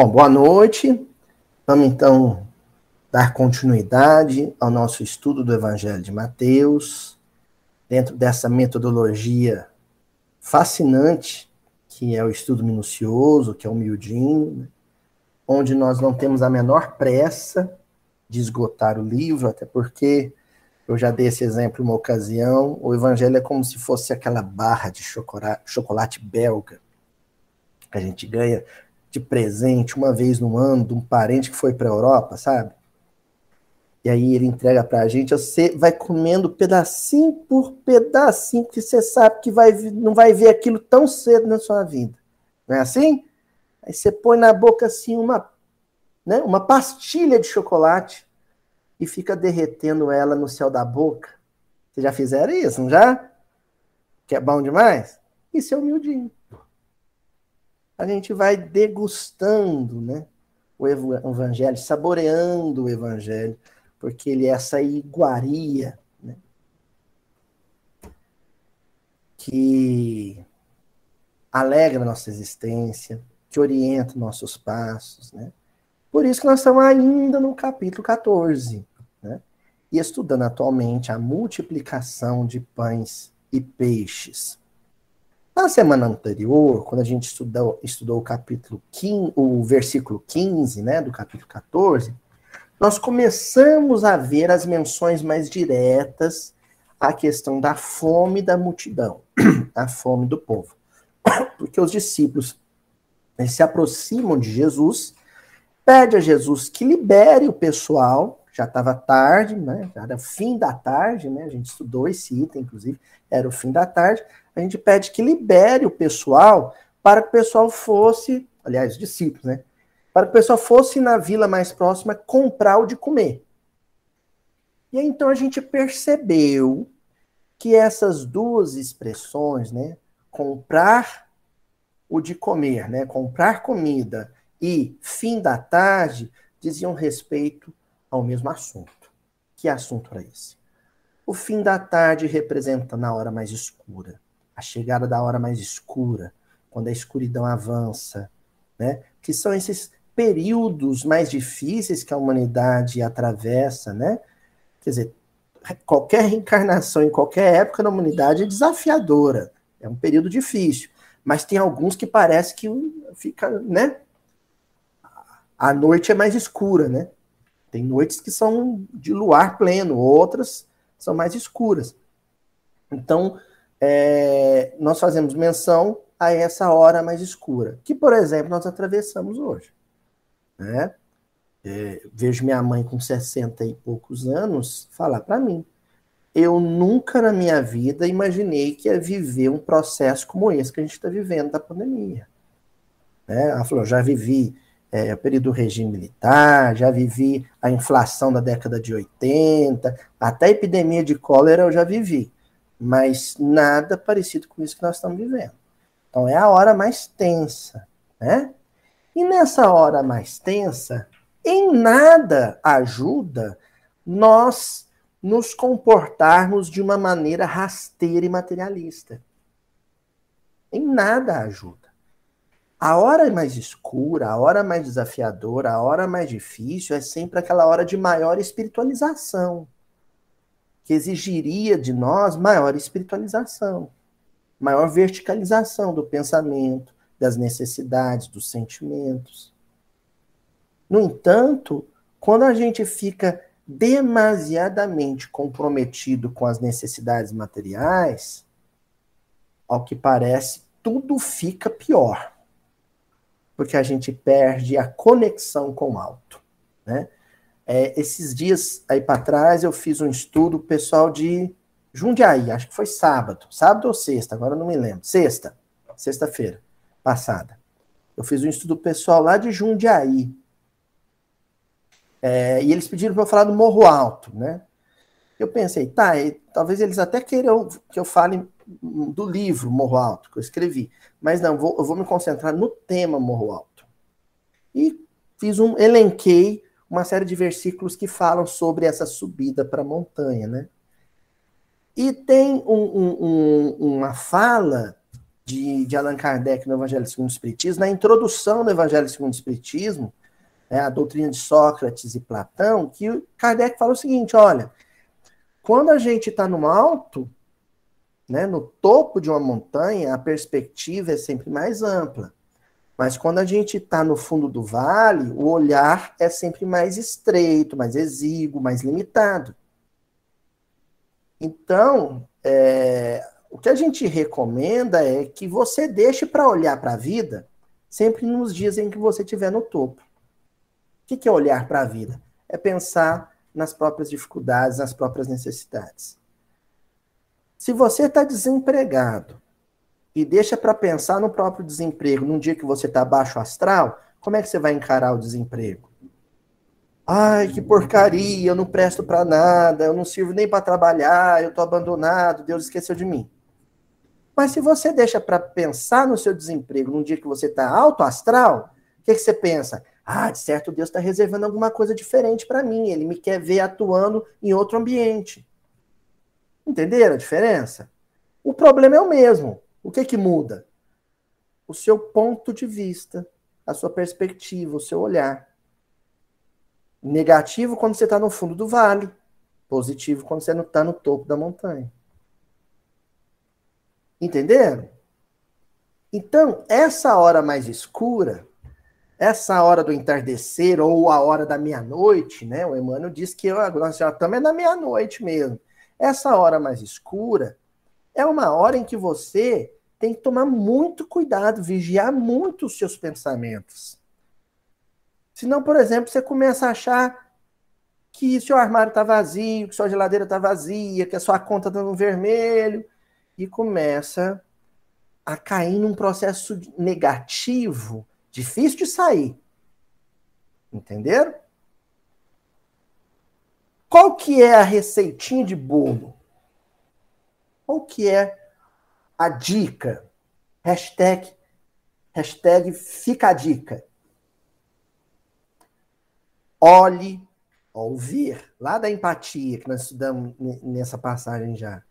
Bom, boa noite. Vamos então dar continuidade ao nosso estudo do Evangelho de Mateus, dentro dessa metodologia fascinante, que é o estudo minucioso, que é o miudinho, né? onde nós não temos a menor pressa de esgotar o livro, até porque eu já dei esse exemplo uma ocasião, o Evangelho é como se fosse aquela barra de chocolate, chocolate belga que a gente ganha de presente uma vez no ano de um parente que foi para a Europa, sabe? E aí ele entrega para a gente, você vai comendo pedacinho por pedacinho, porque você sabe que vai, não vai ver aquilo tão cedo na sua vida. Não é assim? Aí você põe na boca assim uma, né, uma pastilha de chocolate e fica derretendo ela no céu da boca. Vocês já fizeram isso, não já? Que é bom demais? Isso é humildinho a gente vai degustando né, o evangelho, saboreando o evangelho, porque ele é essa iguaria né, que alegra nossa existência, que orienta nossos passos. Né? Por isso que nós estamos ainda no capítulo 14, né? e estudando atualmente a multiplicação de pães e peixes. Na semana anterior, quando a gente estudou, estudou o capítulo 15, o versículo 15, né, do capítulo 14, nós começamos a ver as menções mais diretas à questão da fome da multidão, a fome do povo. Porque os discípulos eles se aproximam de Jesus, pede a Jesus que libere o pessoal, já estava tarde, né? Já era fim da tarde, né? A gente estudou esse item, inclusive, era o fim da tarde a gente pede que libere o pessoal para que o pessoal fosse, aliás, os discípulos, né? Para que o pessoal fosse na vila mais próxima comprar o de comer. E aí, então a gente percebeu que essas duas expressões, né? Comprar o de comer, né? Comprar comida e fim da tarde diziam respeito ao mesmo assunto. Que assunto era esse? O fim da tarde representa na hora mais escura a chegada da hora mais escura, quando a escuridão avança, né? Que são esses períodos mais difíceis que a humanidade atravessa, né? Quer dizer, qualquer reencarnação em qualquer época da humanidade é desafiadora, é um período difícil, mas tem alguns que parece que fica, né? A noite é mais escura, né? Tem noites que são de luar pleno, outras são mais escuras. Então, é, nós fazemos menção a essa hora mais escura, que, por exemplo, nós atravessamos hoje. Né? É, vejo minha mãe com 60 e poucos anos falar para mim: eu nunca na minha vida imaginei que ia viver um processo como esse que a gente está vivendo da pandemia. Né? Ela falou: já vivi é, período do regime militar, já vivi a inflação da década de 80, até a epidemia de cólera eu já vivi mas nada parecido com isso que nós estamos vivendo. Então é a hora mais tensa, né? E nessa hora mais tensa, em nada ajuda nós nos comportarmos de uma maneira rasteira e materialista. Em nada ajuda. A hora mais escura, a hora mais desafiadora, a hora mais difícil é sempre aquela hora de maior espiritualização que exigiria de nós maior espiritualização, maior verticalização do pensamento, das necessidades, dos sentimentos. No entanto, quando a gente fica demasiadamente comprometido com as necessidades materiais, ao que parece, tudo fica pior. Porque a gente perde a conexão com o alto. Né? É, esses dias aí para trás eu fiz um estudo pessoal de Jundiaí, acho que foi sábado, sábado ou sexta, agora não me lembro. Sexta, sexta-feira passada. Eu fiz um estudo pessoal lá de Jundiaí. É, e eles pediram para eu falar do Morro Alto, né? Eu pensei, tá, e, talvez eles até queiram que eu fale do livro Morro Alto, que eu escrevi. Mas não, vou, eu vou me concentrar no tema Morro Alto. E fiz um, elenquei uma série de versículos que falam sobre essa subida para a montanha, né? E tem um, um, um, uma fala de, de Allan Kardec no Evangelho segundo o Espiritismo, na introdução do Evangelho segundo o Espiritismo, é, a doutrina de Sócrates e Platão, que Kardec fala o seguinte: olha, quando a gente está no alto, né, no topo de uma montanha, a perspectiva é sempre mais ampla. Mas quando a gente está no fundo do vale, o olhar é sempre mais estreito, mais exíguo, mais limitado. Então, é, o que a gente recomenda é que você deixe para olhar para a vida sempre nos dias em que você estiver no topo. O que é olhar para a vida? É pensar nas próprias dificuldades, nas próprias necessidades. Se você está desempregado e deixa para pensar no próprio desemprego num dia que você está baixo astral, como é que você vai encarar o desemprego? Ai, que porcaria, eu não presto para nada, eu não sirvo nem para trabalhar, eu estou abandonado, Deus esqueceu de mim. Mas se você deixa para pensar no seu desemprego num dia que você está alto astral, o que, que você pensa? Ah, de certo, Deus está reservando alguma coisa diferente para mim. Ele me quer ver atuando em outro ambiente. Entenderam a diferença? O problema é o mesmo. O que que muda? O seu ponto de vista, a sua perspectiva, o seu olhar. Negativo quando você está no fundo do vale. Positivo quando você está no topo da montanha. Entenderam? Então, essa hora mais escura, essa hora do entardecer ou a hora da meia-noite, né? O Emmanuel diz que nós já estamos é na meia-noite mesmo. Essa hora mais escura é uma hora em que você tem que tomar muito cuidado, vigiar muito os seus pensamentos. Senão, por exemplo, você começa a achar que seu armário está vazio, que sua geladeira está vazia, que a sua conta está no vermelho, e começa a cair num processo negativo, difícil de sair. Entenderam? Qual que é a receitinha de bolo? Qual que é a dica? Hashtag, hashtag fica a dica. Olhe, ouvir, lá da empatia que nós estudamos nessa passagem já.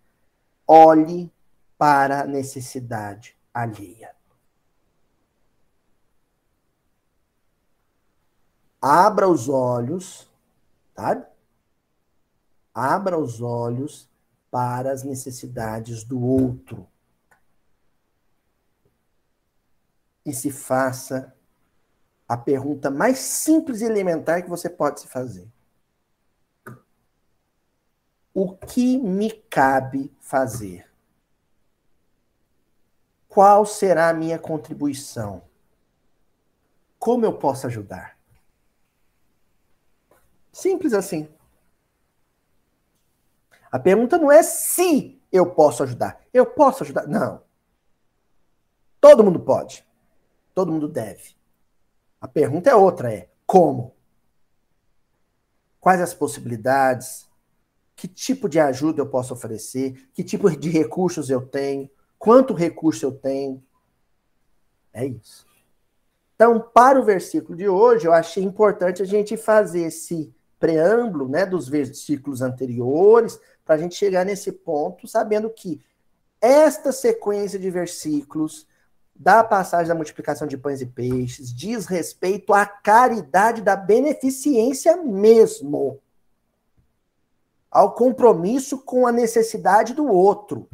Olhe para a necessidade alheia. Abra os olhos, tá? Abra os olhos para as necessidades do outro. E se faça a pergunta mais simples e elementar que você pode se fazer. O que me cabe fazer? Qual será a minha contribuição? Como eu posso ajudar? Simples assim. A pergunta não é se eu posso ajudar. Eu posso ajudar? Não. Todo mundo pode. Todo mundo deve. A pergunta é outra, é como? Quais as possibilidades? Que tipo de ajuda eu posso oferecer? Que tipo de recursos eu tenho? quanto recurso eu tenho. É isso. Então, para o versículo de hoje, eu achei importante a gente fazer esse preâmbulo né, dos versículos anteriores, para a gente chegar nesse ponto, sabendo que esta sequência de versículos da passagem da multiplicação de pães e peixes diz respeito à caridade da beneficência mesmo, ao compromisso com a necessidade do outro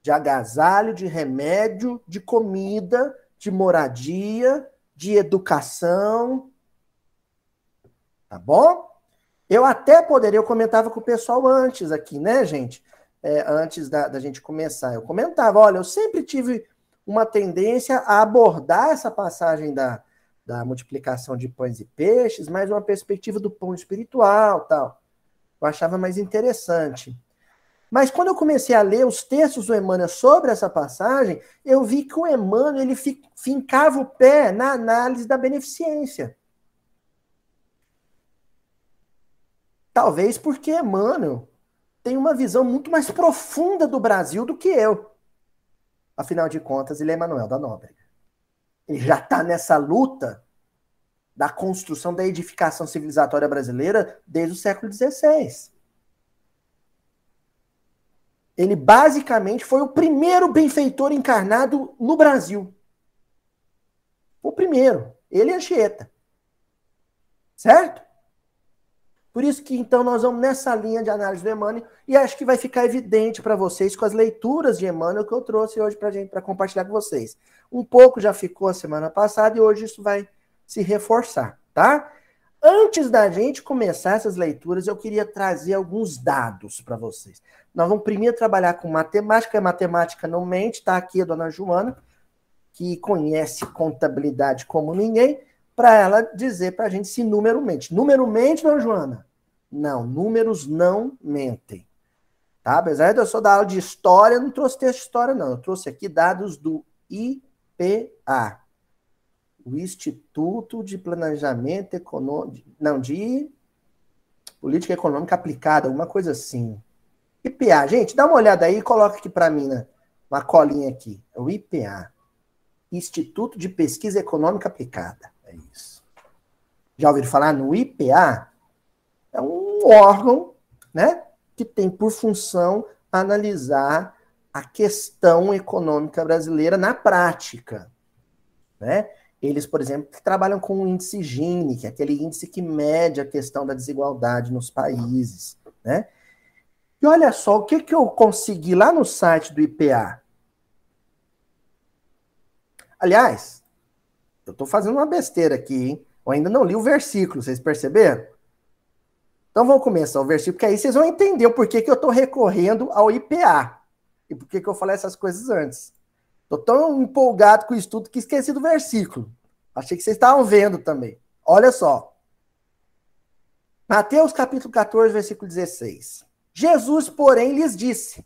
de agasalho, de remédio, de comida, de moradia, de educação. Tá bom? Eu até poderia, eu comentava com o pessoal antes aqui, né, gente? É, antes da, da gente começar. Eu comentava, olha, eu sempre tive uma tendência a abordar essa passagem da, da multiplicação de pães e peixes, mais uma perspectiva do pão espiritual tal. Eu achava mais interessante. Mas quando eu comecei a ler os textos do Emmanuel sobre essa passagem, eu vi que o Emmanuel ele fincava o pé na análise da beneficência. Talvez porque Emmanuel tem uma visão muito mais profunda do Brasil do que eu. Afinal de contas, ele é Emanuel da Nóbrega. Ele já está nessa luta da construção da edificação civilizatória brasileira desde o século XVI. ele basicamente foi o primeiro benfeitor encarnado no Brasil. O primeiro. Ele e Anchieta. Certo? Por isso que então nós vamos nessa linha de análise do Emmanuel e acho que vai ficar evidente para vocês com as leituras de Emmanuel que eu trouxe hoje para gente para compartilhar com vocês. Um pouco já ficou a semana passada e hoje isso vai se reforçar, tá? Antes da gente começar essas leituras, eu queria trazer alguns dados para vocês. Nós vamos primeiro trabalhar com matemática, a matemática não mente, está aqui a dona Joana, que conhece contabilidade como ninguém, para ela dizer para a gente se número mente. Número mente, dona Joana? Não, números não mentem. Tá? Apesar de eu só dar aula de história, eu não trouxe texto de história, não. Eu trouxe aqui dados do IPA o Instituto de Planejamento Econômico, não, de Política Econômica Aplicada, alguma coisa assim. IPA, gente, dá uma olhada aí e coloca aqui para mim, né? Uma colinha aqui. É o IPA. Instituto de Pesquisa Econômica Aplicada. É isso. Já ouviram falar no IPA? É um órgão, né? Que tem por função analisar a questão econômica brasileira na prática, né? Eles, por exemplo, trabalham com o índice Gini, que é aquele índice que mede a questão da desigualdade nos países, né? E olha só, o que, que eu consegui lá no site do IPA? Aliás, eu estou fazendo uma besteira aqui, hein? Eu ainda não li o versículo, vocês perceberam? Então vamos começar o versículo, porque aí vocês vão entender o porquê que eu estou recorrendo ao IPA. E por que eu falei essas coisas antes. Tô tão empolgado com o estudo que esqueci do versículo. Achei que vocês estavam vendo também. Olha só. Mateus capítulo 14, versículo 16. Jesus, porém, lhes disse: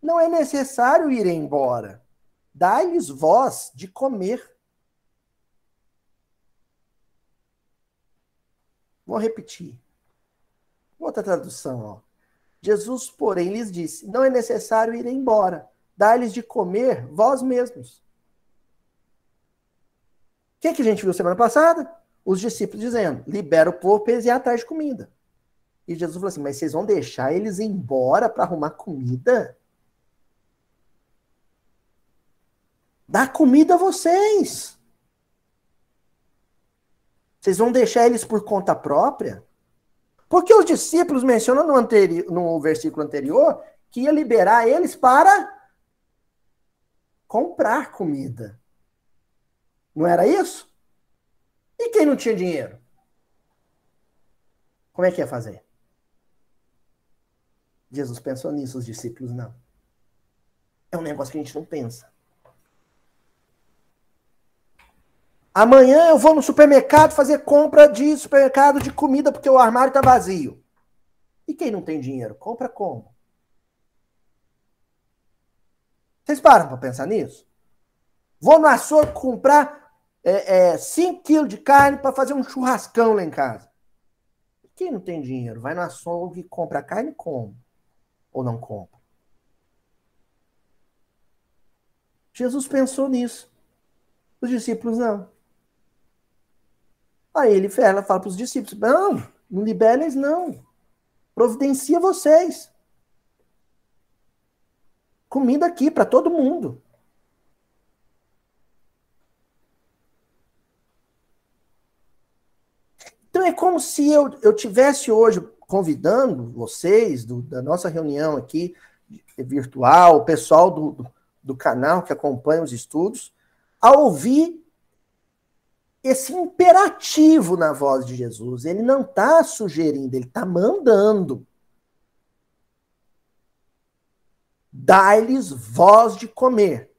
Não é necessário ir embora. Dai-lhes vós de comer. Vou repetir. Outra tradução, ó. Jesus, porém, lhes disse: Não é necessário ir embora dar-lhes de comer vós mesmos. O que, que a gente viu semana passada? Os discípulos dizendo: libera o povo para eles ir atrás de comida. E Jesus falou assim: mas vocês vão deixar eles embora para arrumar comida? Dá comida a vocês. Vocês vão deixar eles por conta própria? Porque os discípulos mencionam no, anteri no versículo anterior que ia liberar eles para comprar comida. Não era isso? E quem não tinha dinheiro? Como é que ia fazer? Jesus pensou nisso, os discípulos não. É um negócio que a gente não pensa. Amanhã eu vou no supermercado fazer compra de supermercado de comida porque o armário está vazio. E quem não tem dinheiro? Compra como? Vocês param para pensar nisso? Vou no açougue comprar 5 é, é, quilos de carne para fazer um churrascão lá em casa. Quem não tem dinheiro vai no açougue e compra carne como? Ou não compra? Jesus pensou nisso. Os discípulos não. Aí ele fala, fala para os discípulos: não, não libera eles, não. Providencia vocês comida aqui para todo mundo. Então é como se eu, eu tivesse hoje convidando vocês do, da nossa reunião aqui virtual, o pessoal do, do, do canal que acompanha os estudos, a ouvir esse imperativo na voz de Jesus. Ele não está sugerindo, ele está mandando. dai-lhes voz de comer.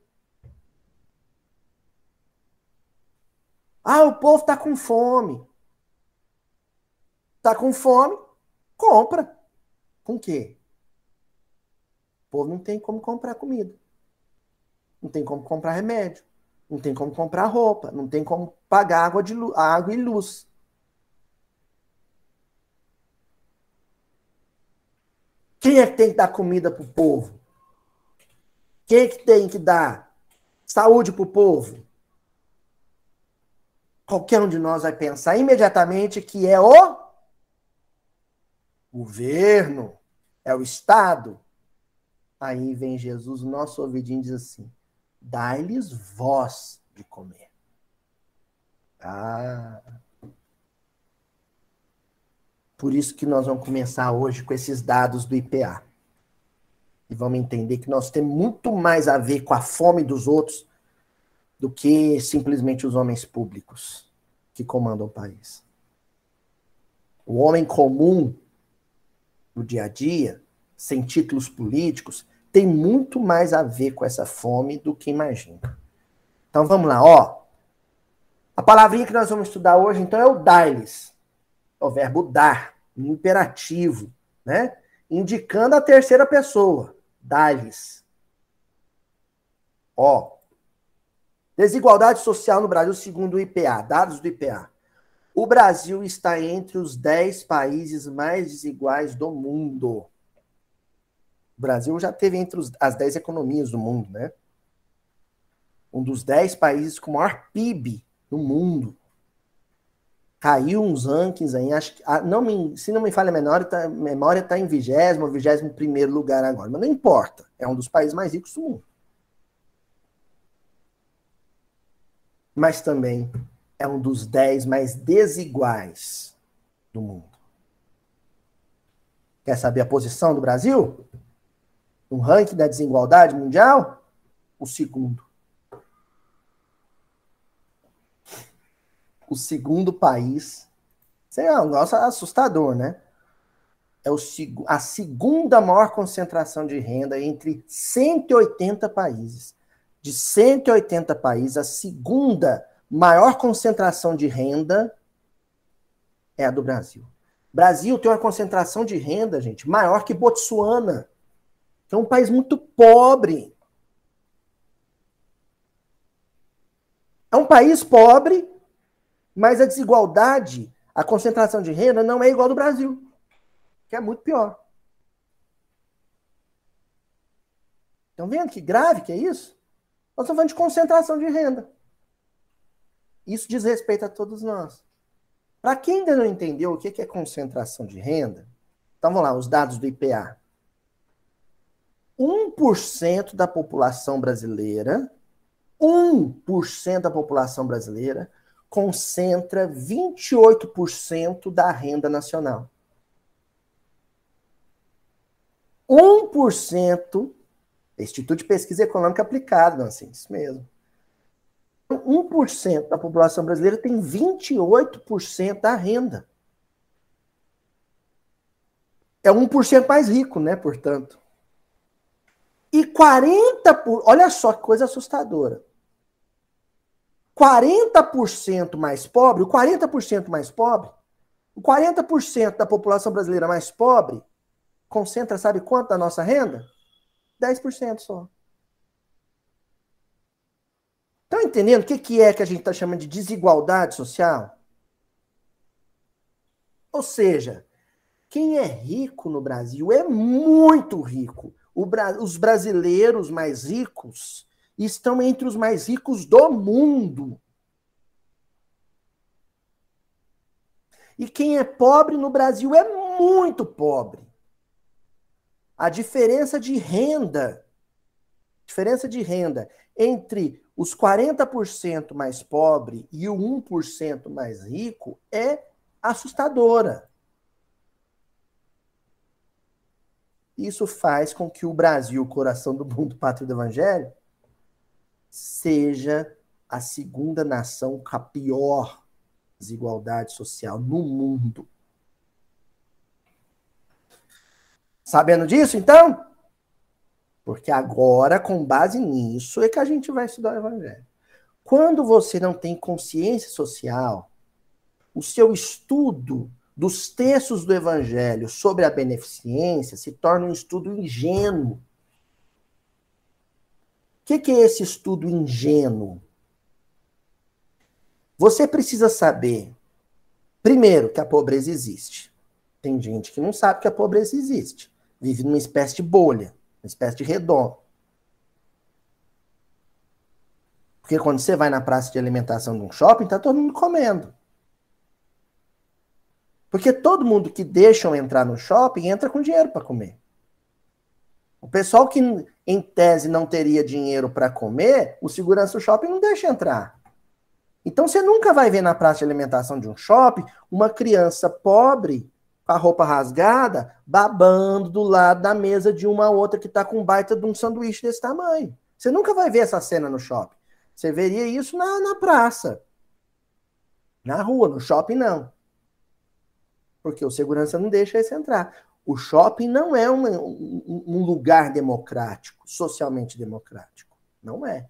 Ah, o povo está com fome. Está com fome? Compra. Com quê? O povo não tem como comprar comida. Não tem como comprar remédio. Não tem como comprar roupa. Não tem como pagar água, de, água e luz. Quem é que tem que dar comida para o povo? Quem que tem que dar saúde para o povo? Qualquer um de nós vai pensar imediatamente que é o governo, é o Estado. Aí vem Jesus, nosso ouvidinho diz assim: dai-lhes voz de comer. Ah. Por isso que nós vamos começar hoje com esses dados do IPA. E vamos entender que nós temos muito mais a ver com a fome dos outros do que simplesmente os homens públicos que comandam o país. O homem comum, no dia a dia, sem títulos políticos, tem muito mais a ver com essa fome do que imagina. Então vamos lá, ó. A palavrinha que nós vamos estudar hoje, então, é o dar-lhes. É o verbo dar, imperativo, né? Indicando a terceira pessoa. Dar-lhes. Ó. Desigualdade social no Brasil, segundo o IPA, dados do IPA. O Brasil está entre os 10 países mais desiguais do mundo. Brasil já teve entre os, as 10 economias do mundo, né? Um dos 10 países com maior PIB no mundo. Caiu uns rankings aí, acho que, ah, não me, se não me falha a memória, tá, memória está em vigésimo vigésimo primeiro lugar agora, mas não importa, é um dos países mais ricos do mundo. Mas também é um dos dez mais desiguais do mundo. Quer saber a posição do Brasil? No ranking da desigualdade mundial? O segundo. o segundo país. Isso é um negócio assustador, né? É o, a segunda maior concentração de renda entre 180 países. De 180 países, a segunda maior concentração de renda é a do Brasil. Brasil tem uma concentração de renda, gente, maior que Botsuana, é um país muito pobre. É um país pobre mas a desigualdade, a concentração de renda não é igual do Brasil, que é muito pior. Estão vendo que grave que é isso? Nós estamos falando de concentração de renda. Isso diz respeito a todos nós. Para quem ainda não entendeu o que é concentração de renda, então vamos lá, os dados do IPA. 1% da população brasileira, 1% da população brasileira concentra 28% da renda nacional. 1%, Instituto de Pesquisa Econômica Aplicada, assim, isso mesmo. 1% da população brasileira tem 28% da renda. É 1% mais rico, né, portanto. E 40%, por, olha só que coisa assustadora. 40% mais pobre, o 40% mais pobre, o 40% da população brasileira mais pobre concentra, sabe quanto da nossa renda? 10% só. Estão entendendo o que, que é que a gente está chamando de desigualdade social? Ou seja, quem é rico no Brasil é muito rico. Bra os brasileiros mais ricos estão entre os mais ricos do mundo. E quem é pobre no Brasil é muito pobre. A diferença de renda, diferença de renda entre os 40% mais pobre e o 1% mais rico é assustadora. Isso faz com que o Brasil, coração do mundo, pátria do evangelho, seja a segunda nação com a pior desigualdade social no mundo. Sabendo disso, então? Porque agora, com base nisso, é que a gente vai estudar o Evangelho. Quando você não tem consciência social, o seu estudo dos textos do Evangelho sobre a beneficência se torna um estudo ingênuo o que, que é esse estudo ingênuo? Você precisa saber, primeiro, que a pobreza existe. Tem gente que não sabe que a pobreza existe. Vive numa espécie de bolha, uma espécie de redondo. Porque quando você vai na praça de alimentação de um shopping, tá todo mundo comendo. Porque todo mundo que deixam entrar no shopping entra com dinheiro para comer. O pessoal que, em tese, não teria dinheiro para comer, o segurança do shopping não deixa entrar. Então você nunca vai ver na praça de alimentação de um shopping uma criança pobre, com a roupa rasgada, babando do lado da mesa de uma outra que está com baita de um sanduíche desse tamanho. Você nunca vai ver essa cena no shopping. Você veria isso na, na praça. Na rua, no shopping não. Porque o segurança não deixa esse entrar. O shopping não é uma, um, um lugar democrático, socialmente democrático. Não é.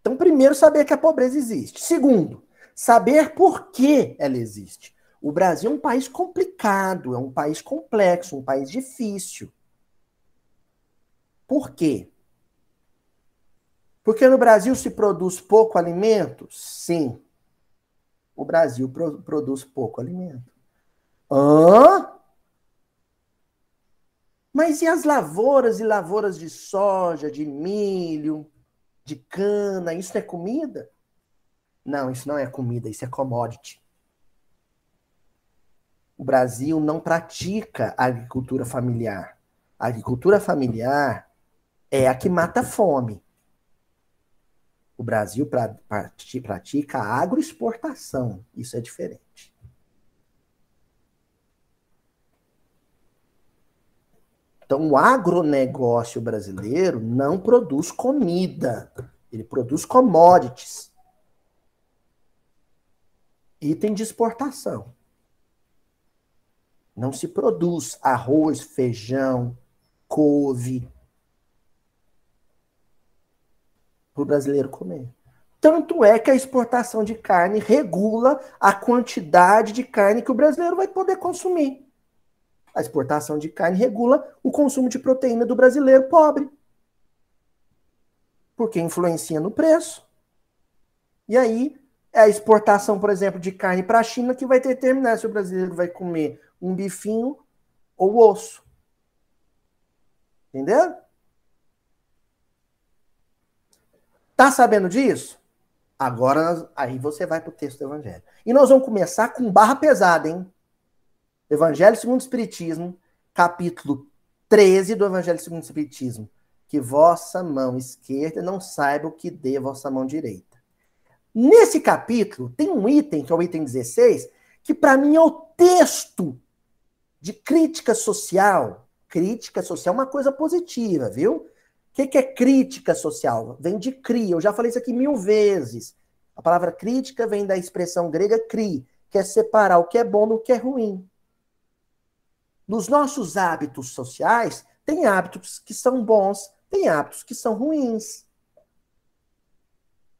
Então, primeiro, saber que a pobreza existe. Segundo, saber por que ela existe. O Brasil é um país complicado, é um país complexo, um país difícil. Por quê? Porque no Brasil se produz pouco alimento? Sim. O Brasil pro produz pouco alimento. Hã? Mas e as lavouras e lavouras de soja, de milho, de cana, isso é comida? Não, isso não é comida, isso é commodity. O Brasil não pratica agricultura familiar. A agricultura familiar é a que mata a fome. O Brasil pratica a agroexportação. Isso é diferente. Então, o agronegócio brasileiro não produz comida, ele produz commodities. Item de exportação. Não se produz arroz, feijão, couve para o brasileiro comer. Tanto é que a exportação de carne regula a quantidade de carne que o brasileiro vai poder consumir. A exportação de carne regula o consumo de proteína do brasileiro pobre. Porque influencia no preço. E aí, é a exportação, por exemplo, de carne para a China que vai determinar se o brasileiro vai comer um bifinho ou osso. Entendeu? Tá sabendo disso? Agora, aí você vai para o texto do Evangelho. E nós vamos começar com barra pesada, hein? Evangelho segundo o Espiritismo, capítulo 13 do Evangelho segundo o Espiritismo. Que vossa mão esquerda não saiba o que dê vossa mão direita. Nesse capítulo, tem um item, que é o item 16, que para mim é o texto de crítica social. Crítica social é uma coisa positiva, viu? O que, que é crítica social? Vem de cri. Eu já falei isso aqui mil vezes. A palavra crítica vem da expressão grega cri, que é separar o que é bom do que é ruim. Nos nossos hábitos sociais, tem hábitos que são bons, tem hábitos que são ruins.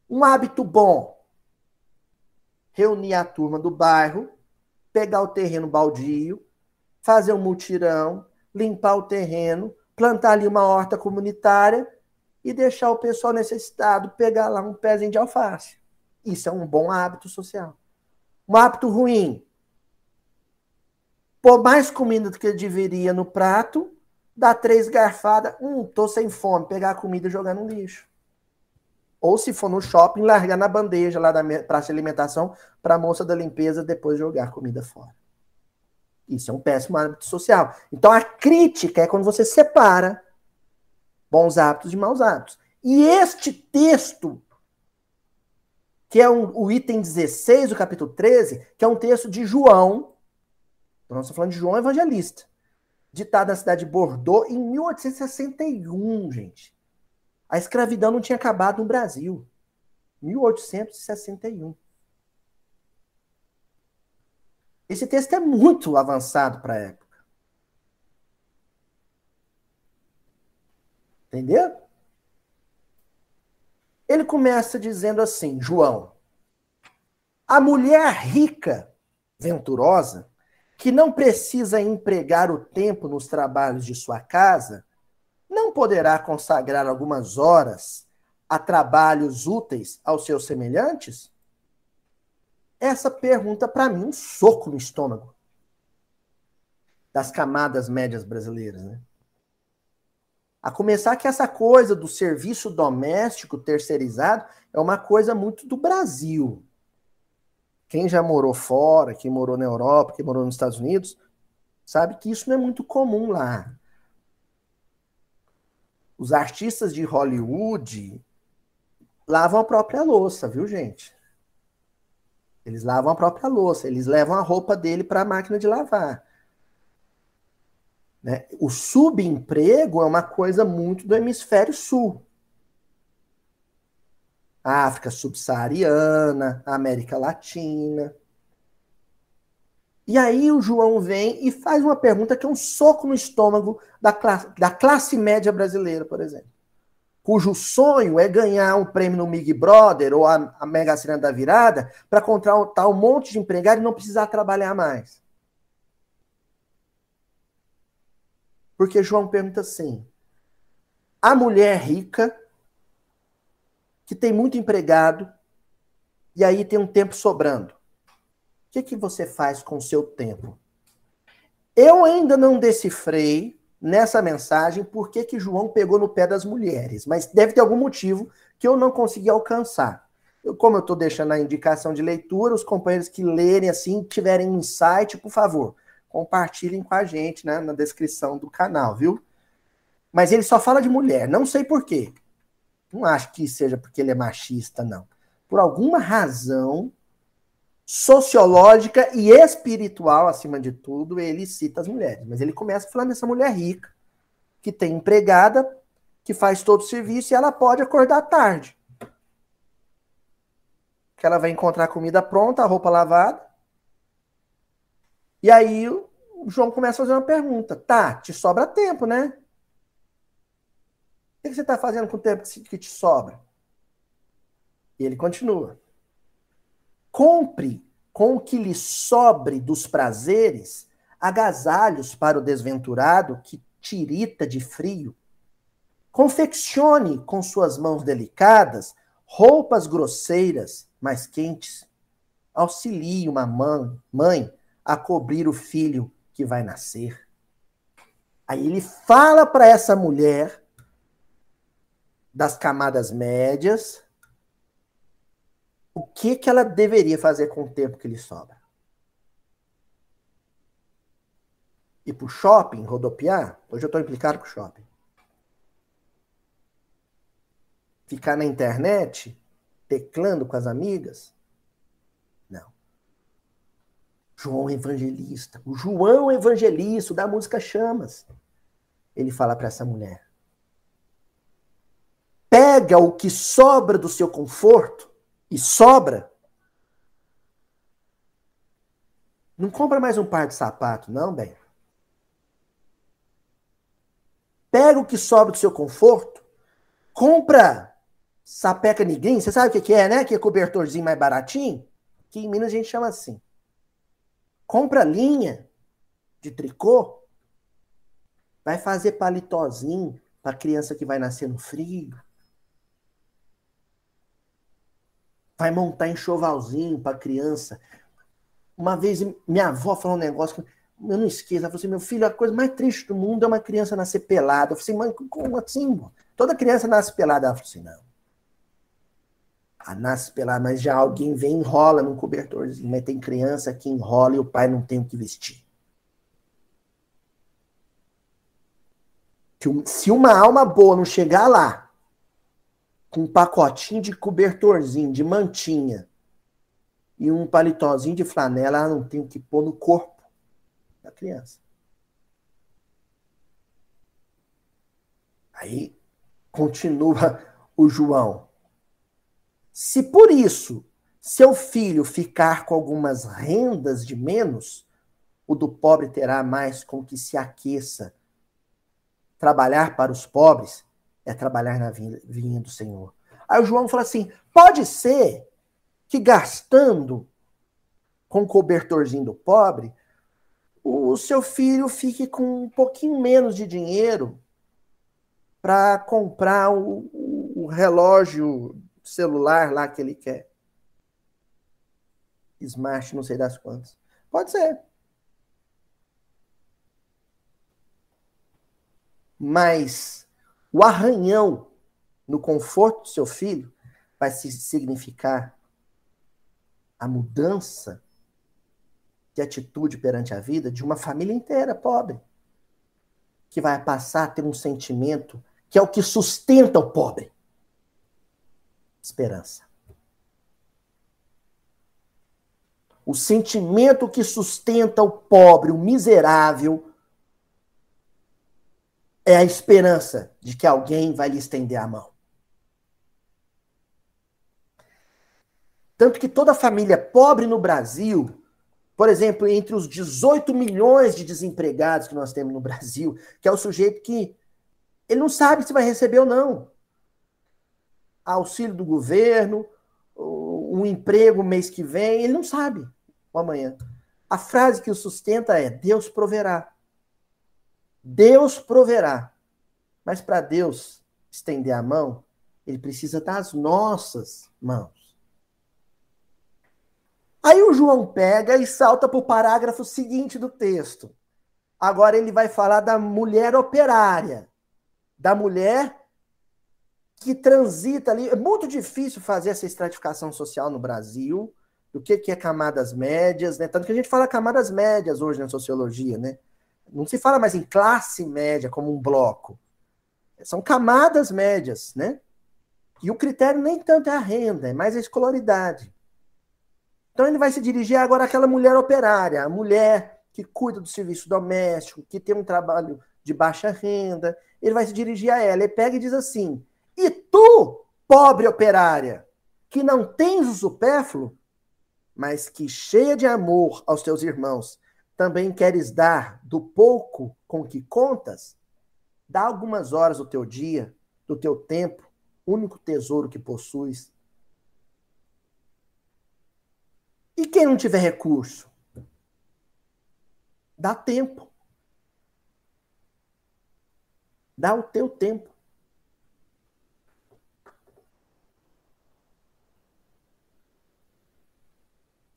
Um hábito bom: reunir a turma do bairro, pegar o terreno baldio, fazer um mutirão, limpar o terreno, plantar ali uma horta comunitária e deixar o pessoal necessitado pegar lá um pezinho de alface. Isso é um bom hábito social. Um hábito ruim: pôr mais comida do que deveria no prato, dar três garfadas, hum, tô sem fome, pegar a comida e jogar no lixo. Ou se for no shopping, largar na bandeja lá da praça de alimentação para a moça da limpeza depois jogar comida fora. Isso é um péssimo hábito social. Então a crítica é quando você separa bons hábitos de maus hábitos. E este texto, que é um, o item 16 do capítulo 13, que é um texto de João, então, nós estamos falando de João Evangelista, ditado na cidade de Bordeaux em 1861, gente. A escravidão não tinha acabado no Brasil. 1861. Esse texto é muito avançado para a época. Entendeu? Ele começa dizendo assim, João, a mulher rica, venturosa, que não precisa empregar o tempo nos trabalhos de sua casa, não poderá consagrar algumas horas a trabalhos úteis aos seus semelhantes? Essa pergunta, para mim, um soco no estômago das camadas médias brasileiras, né? A começar que essa coisa do serviço doméstico terceirizado é uma coisa muito do Brasil. Quem já morou fora, quem morou na Europa, quem morou nos Estados Unidos, sabe que isso não é muito comum lá. Os artistas de Hollywood lavam a própria louça, viu, gente? Eles lavam a própria louça, eles levam a roupa dele para a máquina de lavar. Né? O subemprego é uma coisa muito do hemisfério sul. África subsaariana, América Latina. E aí o João vem e faz uma pergunta que é um soco no estômago da classe, da classe média brasileira, por exemplo. Cujo sonho é ganhar um prêmio no Big Brother ou a, a Mega Sena da Virada para contratar um monte de empregado e não precisar trabalhar mais. Porque João pergunta assim: a mulher rica, que tem muito empregado, e aí tem um tempo sobrando, o que, que você faz com o seu tempo? Eu ainda não decifrei nessa mensagem por que, que João pegou no pé das mulheres, mas deve ter algum motivo que eu não consegui alcançar. Eu, como eu estou deixando a indicação de leitura, os companheiros que lerem assim, tiverem um insight, por favor, compartilhem com a gente né, na descrição do canal, viu? Mas ele só fala de mulher, não sei por quê. Não acho que seja porque ele é machista, não. Por alguma razão sociológica e espiritual, acima de tudo, ele cita as mulheres. Mas ele começa falando dessa mulher rica, que tem empregada, que faz todo o serviço e ela pode acordar tarde. Que ela vai encontrar comida pronta, a roupa lavada, e aí o João começa a fazer uma pergunta. Tá, te sobra tempo, né? O que você está fazendo com o tempo que te sobra? E ele continua. Compre com o que lhe sobre dos prazeres agasalhos para o desventurado que tirita de frio. Confeccione com suas mãos delicadas roupas grosseiras, mas quentes. Auxilie uma mãe a cobrir o filho que vai nascer. Aí ele fala para essa mulher das camadas médias o que que ela deveria fazer com o tempo que lhe sobra. Ir para o shopping, rodopiar? Hoje eu estou implicado com o shopping. Ficar na internet, teclando com as amigas? João Evangelista. O João Evangelista, da música Chamas. Ele fala para essa mulher: pega o que sobra do seu conforto e sobra. Não compra mais um par de sapato, não, bem. Pega o que sobra do seu conforto, compra sapeca ninguém. Você sabe o que é, né? Que é cobertorzinho mais baratinho. Que em Minas a gente chama assim. Compra linha de tricô. Vai fazer paletózinho para criança que vai nascer no frio. Vai montar enxovalzinho para criança. Uma vez minha avó falou um negócio eu não esqueço. Ela falou assim: meu filho, a coisa mais triste do mundo é uma criança nascer pelada. Eu falei assim, mãe, como assim? Toda criança nasce pelada. Ela falou assim: não. A nasce pelada, mas já alguém vem enrola num cobertorzinho. Mas tem criança que enrola e o pai não tem o que vestir. Se uma alma boa não chegar lá com um pacotinho de cobertorzinho, de mantinha e um paletózinho de flanela, ela não tem o que pôr no corpo da criança. Aí continua o João. Se por isso seu filho ficar com algumas rendas de menos, o do pobre terá mais com que se aqueça. Trabalhar para os pobres é trabalhar na vinha do Senhor. Aí o João fala assim: pode ser que gastando com o cobertorzinho do pobre, o seu filho fique com um pouquinho menos de dinheiro para comprar o, o relógio celular lá que ele quer. Smart, não sei das quantas. Pode ser. Mas o arranhão no conforto do seu filho vai significar a mudança de atitude perante a vida de uma família inteira pobre, que vai passar a ter um sentimento que é o que sustenta o pobre: esperança. O sentimento que sustenta o pobre, o miserável, é a esperança de que alguém vai lhe estender a mão. Tanto que toda família pobre no Brasil, por exemplo, entre os 18 milhões de desempregados que nós temos no Brasil, que é o sujeito que ele não sabe se vai receber ou não. Auxílio do governo, um emprego mês que vem, ele não sabe o amanhã. A frase que o sustenta é: Deus proverá. Deus proverá. Mas para Deus estender a mão, ele precisa das nossas mãos. Aí o João pega e salta para o parágrafo seguinte do texto. Agora ele vai falar da mulher operária, da mulher que transita ali. É muito difícil fazer essa estratificação social no Brasil, do que, que é camadas médias, né? Tanto que a gente fala camadas médias hoje na sociologia, né? Não se fala mais em classe média como um bloco. São camadas médias, né? E o critério nem tanto é a renda, é mais a escolaridade. Então ele vai se dirigir agora àquela mulher operária, a mulher que cuida do serviço doméstico, que tem um trabalho de baixa renda. Ele vai se dirigir a ela e pega e diz assim: E tu, pobre operária, que não tens o supérfluo, mas que cheia de amor aos teus irmãos, também queres dar do pouco com que contas? Dá algumas horas do teu dia, do teu tempo, único tesouro que possuis, E quem não tiver recurso? Dá tempo. Dá o teu tempo.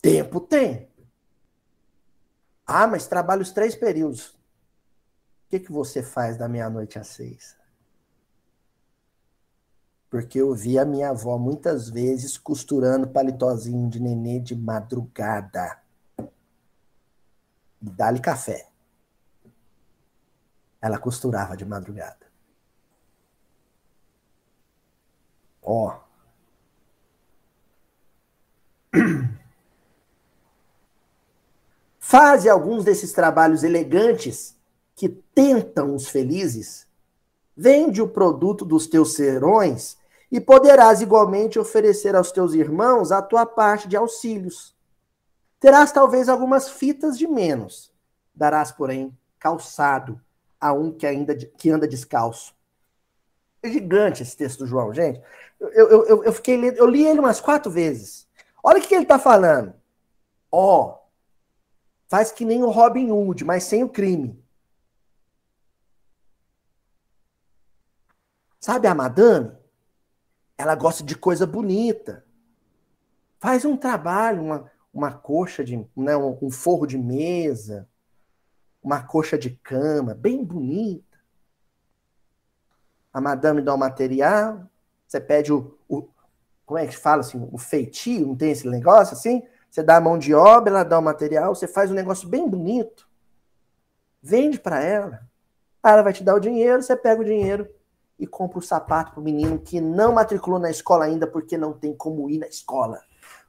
Tempo tem. Ah, mas trabalho os três períodos. O que, que você faz da meia-noite às seis? porque eu vi a minha avó muitas vezes costurando palitozinho de nenê de madrugada. Dá-lhe café. Ela costurava de madrugada. Ó. Faze alguns desses trabalhos elegantes que tentam os felizes. Vende o produto dos teus serões e poderás igualmente oferecer aos teus irmãos a tua parte de auxílios. Terás talvez algumas fitas de menos, darás, porém, calçado a um que ainda que anda descalço. É gigante esse texto do João, gente. Eu, eu, eu, eu fiquei eu li ele umas quatro vezes. Olha o que ele está falando. Ó, oh, faz que nem o Robin Hood, mas sem o crime. Sabe a madame? ela gosta de coisa bonita. Faz um trabalho, uma, uma coxa de, né, um, forro de mesa, uma coxa de cama, bem bonita. A madame dá o material, você pede o, o como é que fala assim, o feitio, não tem esse negócio assim? Você dá a mão de obra, ela dá o material, você faz um negócio bem bonito, vende para ela. Ela vai te dar o dinheiro, você pega o dinheiro e compra o sapato para o menino que não matriculou na escola ainda porque não tem como ir na escola.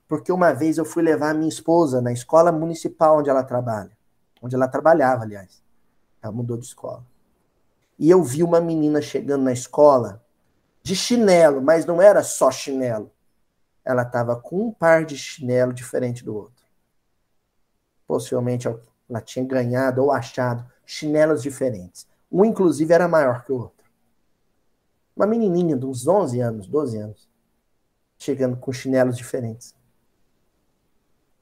Porque uma vez eu fui levar a minha esposa na escola municipal onde ela trabalha. Onde ela trabalhava, aliás. Ela mudou de escola. E eu vi uma menina chegando na escola de chinelo, mas não era só chinelo. Ela estava com um par de chinelo diferente do outro. Possivelmente ela tinha ganhado ou achado chinelos diferentes. Um, inclusive, era maior que o outro. Uma menininha de uns 11 anos, 12 anos, chegando com chinelos diferentes.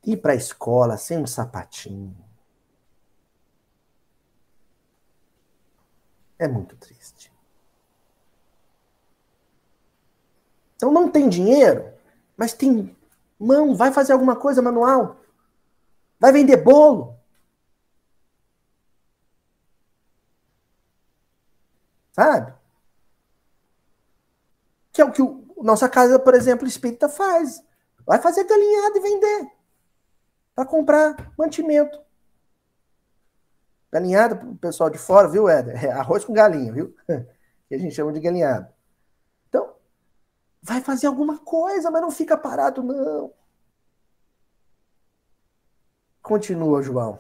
Ir para a escola sem um sapatinho. É muito triste. Então não tem dinheiro, mas tem mão, vai fazer alguma coisa manual. Vai vender bolo. Sabe? Que é o que o, nossa casa, por exemplo, espírita faz. Vai fazer galinhada e vender. para comprar mantimento. Galinhada o pessoal de fora, viu, Éder? É arroz com galinha, viu? Que a gente chama de galinhada. Vai fazer alguma coisa, mas não fica parado, não. Continua, João.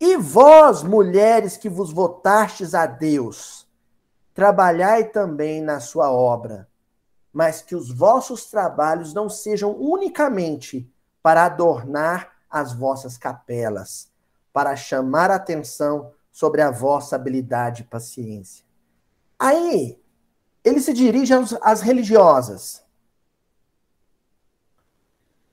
E vós, mulheres que vos votastes a Deus, trabalhai também na sua obra, mas que os vossos trabalhos não sejam unicamente para adornar as vossas capelas, para chamar atenção sobre a vossa habilidade e paciência. Aí, ele se dirige às, às religiosas.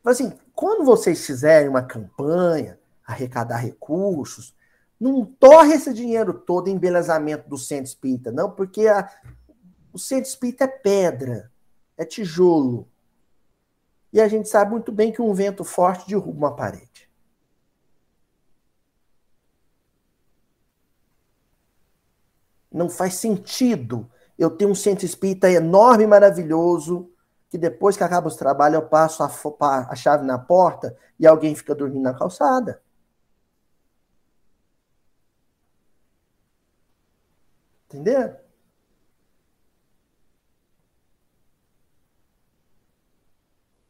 Assim, quando vocês fizerem uma campanha, arrecadar recursos, não torre esse dinheiro todo em embelezamento do centro espírita, não, porque a, o centro espírita é pedra, é tijolo. E a gente sabe muito bem que um vento forte derruba uma parede. Não faz sentido eu ter um centro espírita enorme maravilhoso, que depois que acaba os trabalhos eu passo a, a chave na porta e alguém fica dormindo na calçada. Entendeu?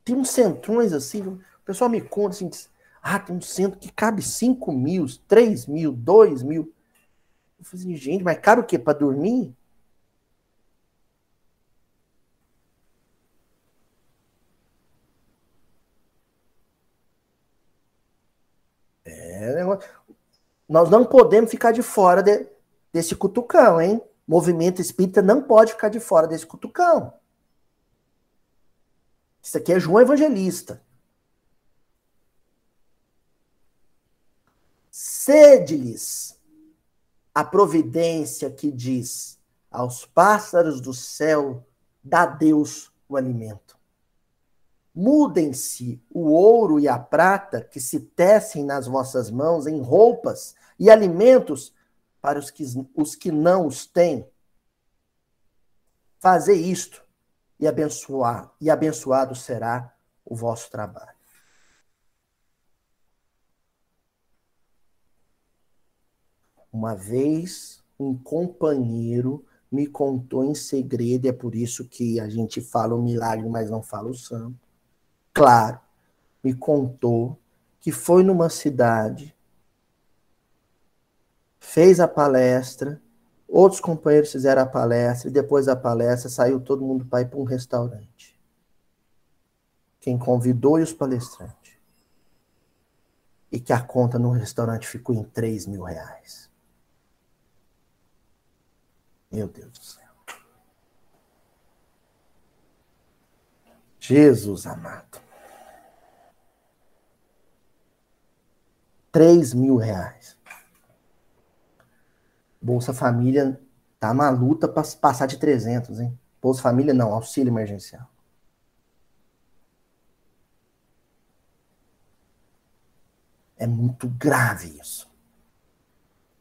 Tem uns centrões assim, o pessoal me conta assim, ah, tem um centro que cabe 5 mil, 3 mil, 2 mil. Eu falei assim, gente, mas cabe o quê? Para dormir? É, nós não podemos ficar de fora de, desse cutucão, hein? Movimento espírita não pode ficar de fora desse cutucão. Isso aqui é João Evangelista. Sede-lhes a providência que diz aos pássaros do céu, dá Deus o alimento. Mudem-se o ouro e a prata que se tecem nas vossas mãos em roupas e alimentos para os que, os que não os têm. Fazer isto e abençoar, e abençoado será o vosso trabalho. Uma vez um companheiro me contou em segredo, é por isso que a gente fala o milagre, mas não fala o santo. Claro, me contou que foi numa cidade fez a palestra, outros companheiros fizeram a palestra, e depois da palestra saiu todo mundo para ir para um restaurante. Quem convidou e os palestrantes. E que a conta no restaurante ficou em 3 mil reais. Meu Deus do céu. Jesus amado. 3 mil reais. Bolsa Família tá uma luta para passar de 300, hein? Bolsa Família não, auxílio emergencial. É muito grave isso.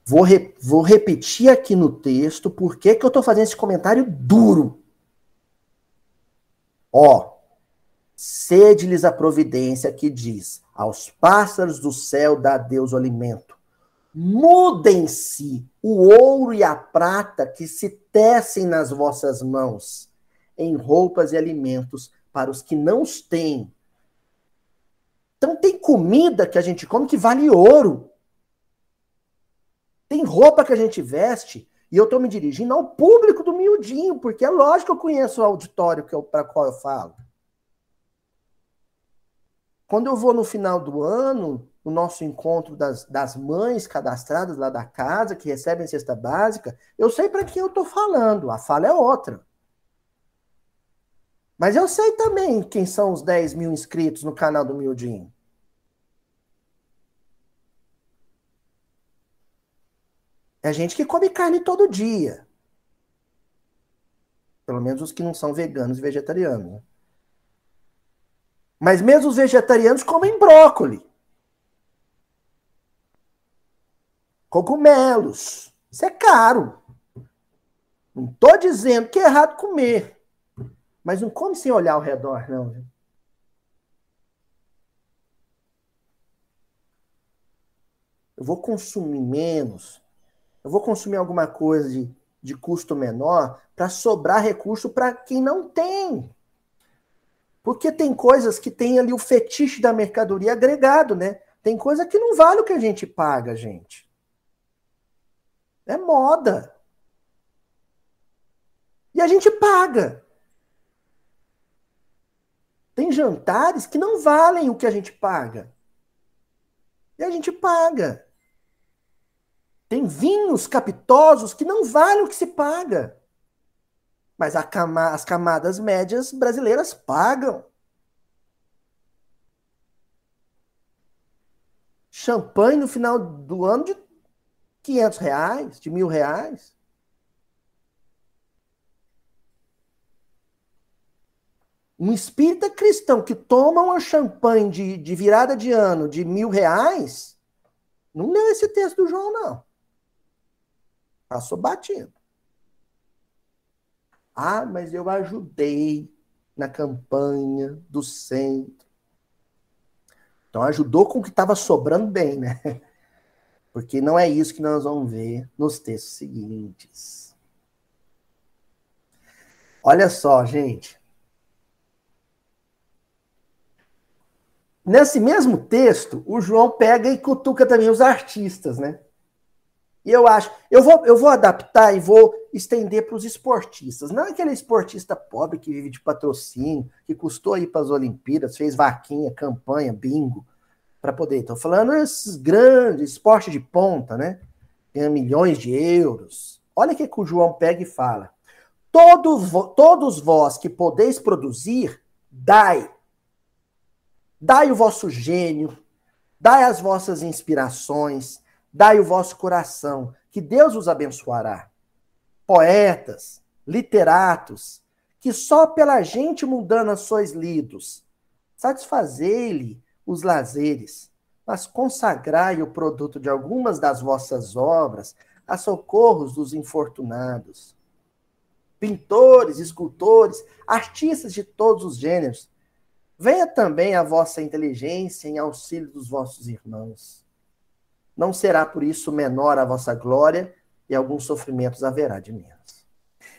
Vou, re, vou repetir aqui no texto por que, eu estou fazendo esse comentário duro. Ó, sede-lhes a providência que diz: aos pássaros do céu dá Deus o alimento Mudem-se o ouro e a prata que se tecem nas vossas mãos, em roupas e alimentos para os que não os têm. Então, tem comida que a gente come que vale ouro. Tem roupa que a gente veste, e eu estou me dirigindo ao público do miudinho, porque é lógico que eu conheço o auditório para qual eu falo. Quando eu vou no final do ano, o nosso encontro das, das mães cadastradas lá da casa, que recebem cesta básica, eu sei para quem eu estou falando, a fala é outra. Mas eu sei também quem são os 10 mil inscritos no canal do Miudinho. É gente que come carne todo dia. Pelo menos os que não são veganos e vegetarianos. Né? Mas mesmo os vegetarianos comem brócolis. Cogumelos. Isso é caro. Não estou dizendo que é errado comer. Mas não come sem olhar ao redor, não. eu vou consumir menos, eu vou consumir alguma coisa de, de custo menor para sobrar recurso para quem não tem. Porque tem coisas que tem ali o fetiche da mercadoria agregado, né? Tem coisa que não vale o que a gente paga, gente. É moda. E a gente paga. Tem jantares que não valem o que a gente paga. E a gente paga. Tem vinhos capitosos que não valem o que se paga. Mas cama, as camadas médias brasileiras pagam. Champanhe no final do ano de 500 reais, de mil reais. Um espírita cristão que toma uma champanhe de, de virada de ano de mil reais, não leu esse texto do João, não. Passou batido. Ah, mas eu ajudei na campanha do centro. Então ajudou com o que estava sobrando bem, né? Porque não é isso que nós vamos ver nos textos seguintes. Olha só, gente. Nesse mesmo texto, o João pega e cutuca também os artistas, né? E eu acho, eu vou, eu vou adaptar e vou estender para os esportistas. Não aquele esportista pobre que vive de patrocínio, que custou ir para as Olimpíadas, fez vaquinha, campanha, bingo, para poder. Estou falando esses grandes esporte de ponta, né? Ganha milhões de euros. Olha o que, que o João pega e fala. Todo, todos vós que podeis produzir, dai. Dai o vosso gênio, dai as vossas inspirações, Dai o vosso coração, que Deus os abençoará. Poetas, literatos, que só pela gente mundana sois lidos, satisfazei-lhe os lazeres, mas consagrai o produto de algumas das vossas obras a socorros dos infortunados. Pintores, escultores, artistas de todos os gêneros, venha também a vossa inteligência em auxílio dos vossos irmãos não será por isso menor a vossa glória, e alguns sofrimentos haverá de menos.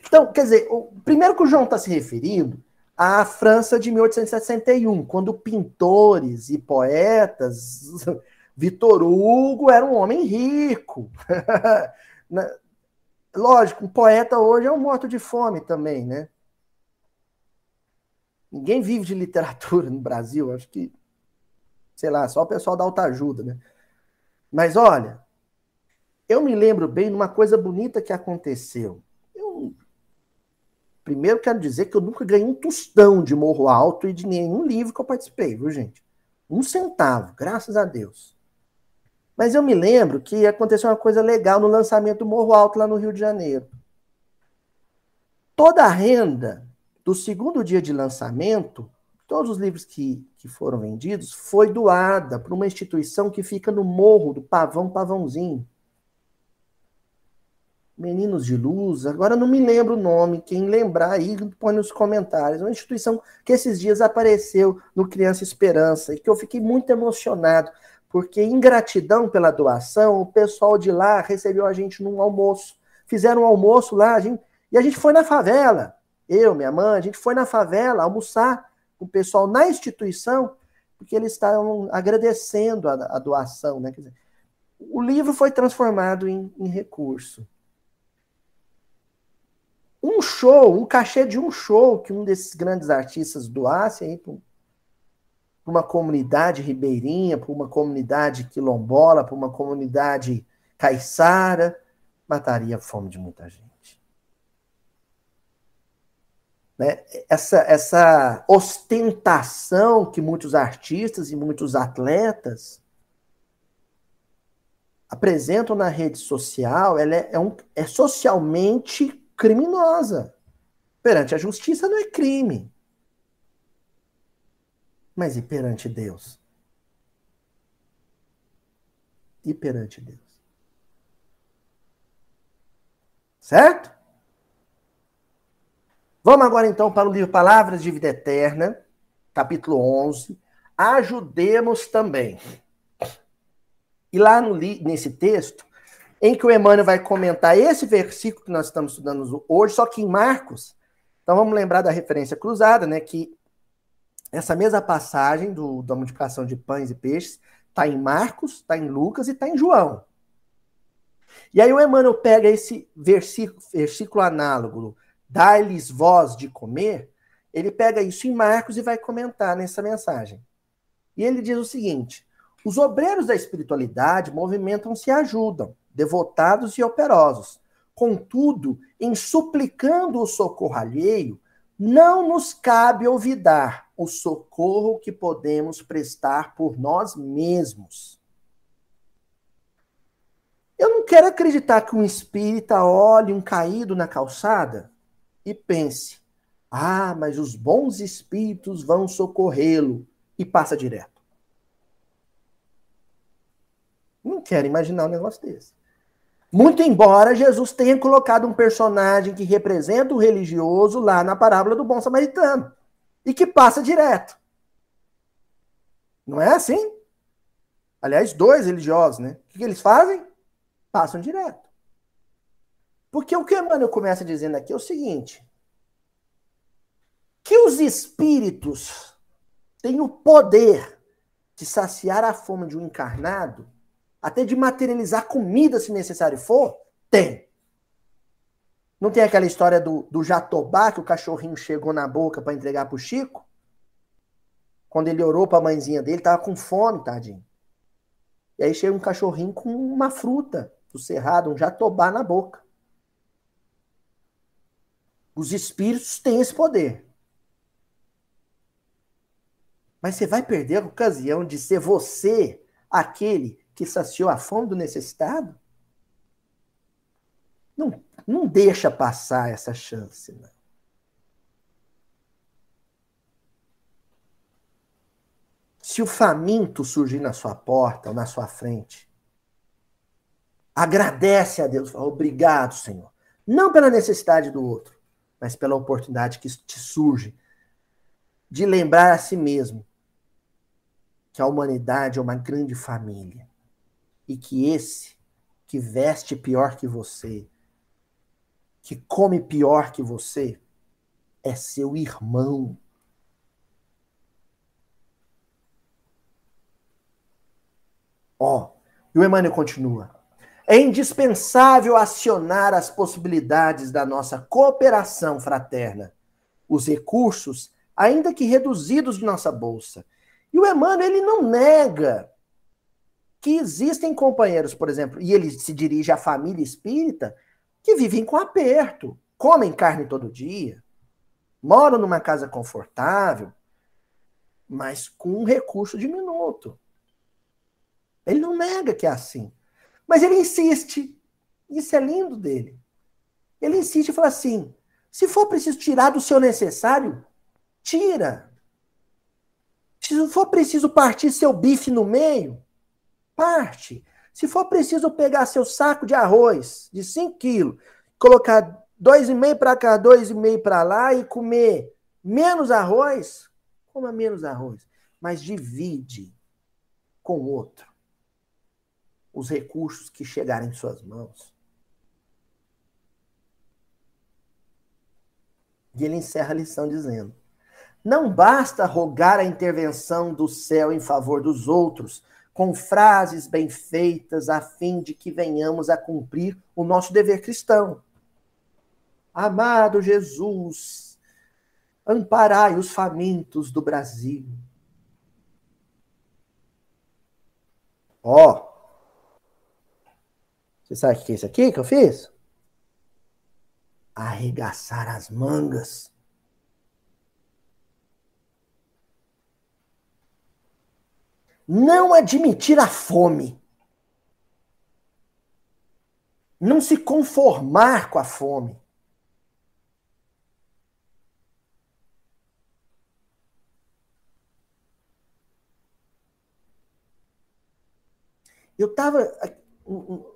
Então, quer dizer, o primeiro que o João está se referindo à França de 1861, quando pintores e poetas, Vitor Hugo era um homem rico. Lógico, um poeta hoje é um morto de fome também, né? Ninguém vive de literatura no Brasil, acho que, sei lá, só o pessoal da alta ajuda, né? Mas olha, eu me lembro bem de uma coisa bonita que aconteceu. Primeiro quero dizer que eu nunca ganhei um tostão de Morro Alto e de nenhum livro que eu participei, viu, gente? Um centavo, graças a Deus. Mas eu me lembro que aconteceu uma coisa legal no lançamento do Morro Alto lá no Rio de Janeiro. Toda a renda do segundo dia de lançamento todos os livros que, que foram vendidos, foi doada para uma instituição que fica no morro do Pavão Pavãozinho. Meninos de Luz, agora não me lembro o nome, quem lembrar aí põe nos comentários. Uma instituição que esses dias apareceu no Criança Esperança e que eu fiquei muito emocionado, porque em gratidão pela doação, o pessoal de lá recebeu a gente num almoço. Fizeram um almoço lá, a gente, e a gente foi na favela. Eu, minha mãe, a gente foi na favela almoçar o pessoal na instituição, porque eles estavam agradecendo a, a doação. Né? Dizer, o livro foi transformado em, em recurso. Um show, um cachê de um show que um desses grandes artistas doasse aí para uma comunidade ribeirinha, para uma comunidade quilombola, para uma comunidade caiçara, mataria a fome de muita gente. Né? Essa, essa ostentação que muitos artistas e muitos atletas apresentam na rede social, ela é, é, um, é socialmente criminosa. Perante a justiça não é crime. Mas e perante Deus? E perante Deus? Certo? Vamos agora então para o livro Palavras de Vida Eterna, capítulo 11. Ajudemos também. E lá no, nesse texto, em que o Emmanuel vai comentar esse versículo que nós estamos estudando hoje, só que em Marcos. Então vamos lembrar da referência cruzada, né? Que essa mesma passagem do, da multiplicação de pães e peixes está em Marcos, está em Lucas e está em João. E aí o Emmanuel pega esse versículo, versículo análogo, dá-lhes voz de comer, ele pega isso em Marcos e vai comentar nessa mensagem. E ele diz o seguinte: os obreiros da espiritualidade movimentam-se e ajudam, devotados e operosos. Contudo, em suplicando o socorro alheio, não nos cabe olvidar o socorro que podemos prestar por nós mesmos. Eu não quero acreditar que um espírita olhe um caído na calçada e pense: ah, mas os bons espíritos vão socorrê-lo e passa direto. Não quero imaginar um negócio desse. Muito embora Jesus tenha colocado um personagem que representa o religioso lá na parábola do bom samaritano e que passa direto. Não é assim? Aliás, dois religiosos, né? O que, eles fazem? Passam direto. Porque o que Emmanuel começa dizendo aqui é o seguinte: que os espíritos têm o poder de saciar a fome de um encarnado até de materializar comida se necessário for? Tem. Não tem aquela história do, do jatobá que o cachorrinho chegou na boca para entregar pro Chico? Quando ele orou para a mãezinha dele, tava com fome, tadinho. E aí chega um cachorrinho com uma fruta do cerrado, um jatobá na boca. Os espíritos têm esse poder. Mas você vai perder a ocasião de ser você aquele que saciou a fome do necessitado? Não, não deixa passar essa chance. Não. Se o faminto surgir na sua porta ou na sua frente, agradece a Deus, fala, obrigado, Senhor. Não pela necessidade do outro, mas pela oportunidade que te surge de lembrar a si mesmo que a humanidade é uma grande família e que esse que veste pior que você, que come pior que você, é seu irmão. Ó, oh, e o Emmanuel continua. É indispensável acionar as possibilidades da nossa cooperação fraterna, os recursos, ainda que reduzidos de nossa bolsa. E o Emmanuel, ele não nega que existem companheiros, por exemplo, e ele se dirige à família espírita, que vivem com aperto, comem carne todo dia, moram numa casa confortável, mas com um recurso diminuto. Ele não nega que é assim. Mas ele insiste. Isso é lindo dele. Ele insiste e fala assim: se for preciso tirar do seu necessário, tira. Se for preciso partir seu bife no meio, parte. Se for preciso pegar seu saco de arroz de 5 quilos, colocar 2,5 para cá, 2,5 para lá e comer menos arroz, coma menos arroz. Mas divide com o outro os recursos que chegarem em suas mãos. E ele encerra a lição dizendo: Não basta rogar a intervenção do céu em favor dos outros, com frases bem feitas, a fim de que venhamos a cumprir o nosso dever cristão. Amado Jesus, amparai os famintos do Brasil. Ó, oh, você sabe o que é isso aqui que eu fiz? Arregaçar as mangas não admitir a fome. Não se conformar com a fome. Eu estava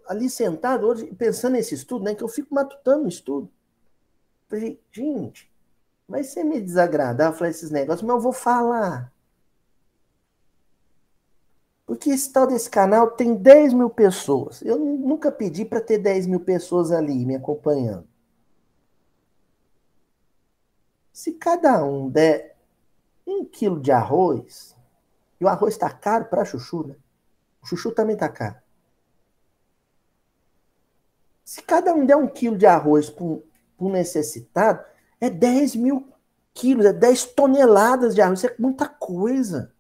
ali sentado hoje pensando nesse estudo, né? Que eu fico matutando no estudo. Falei, gente, vai ser me desagradar falar esses negócios, mas eu vou falar. Que esse tal desse canal tem 10 mil pessoas. Eu nunca pedi para ter 10 mil pessoas ali me acompanhando. Se cada um der um quilo de arroz, e o arroz está caro para chuchu, né? O chuchu também está caro. Se cada um der um quilo de arroz para um necessitado, é 10 mil quilos, é 10 toneladas de arroz. Isso é muita coisa.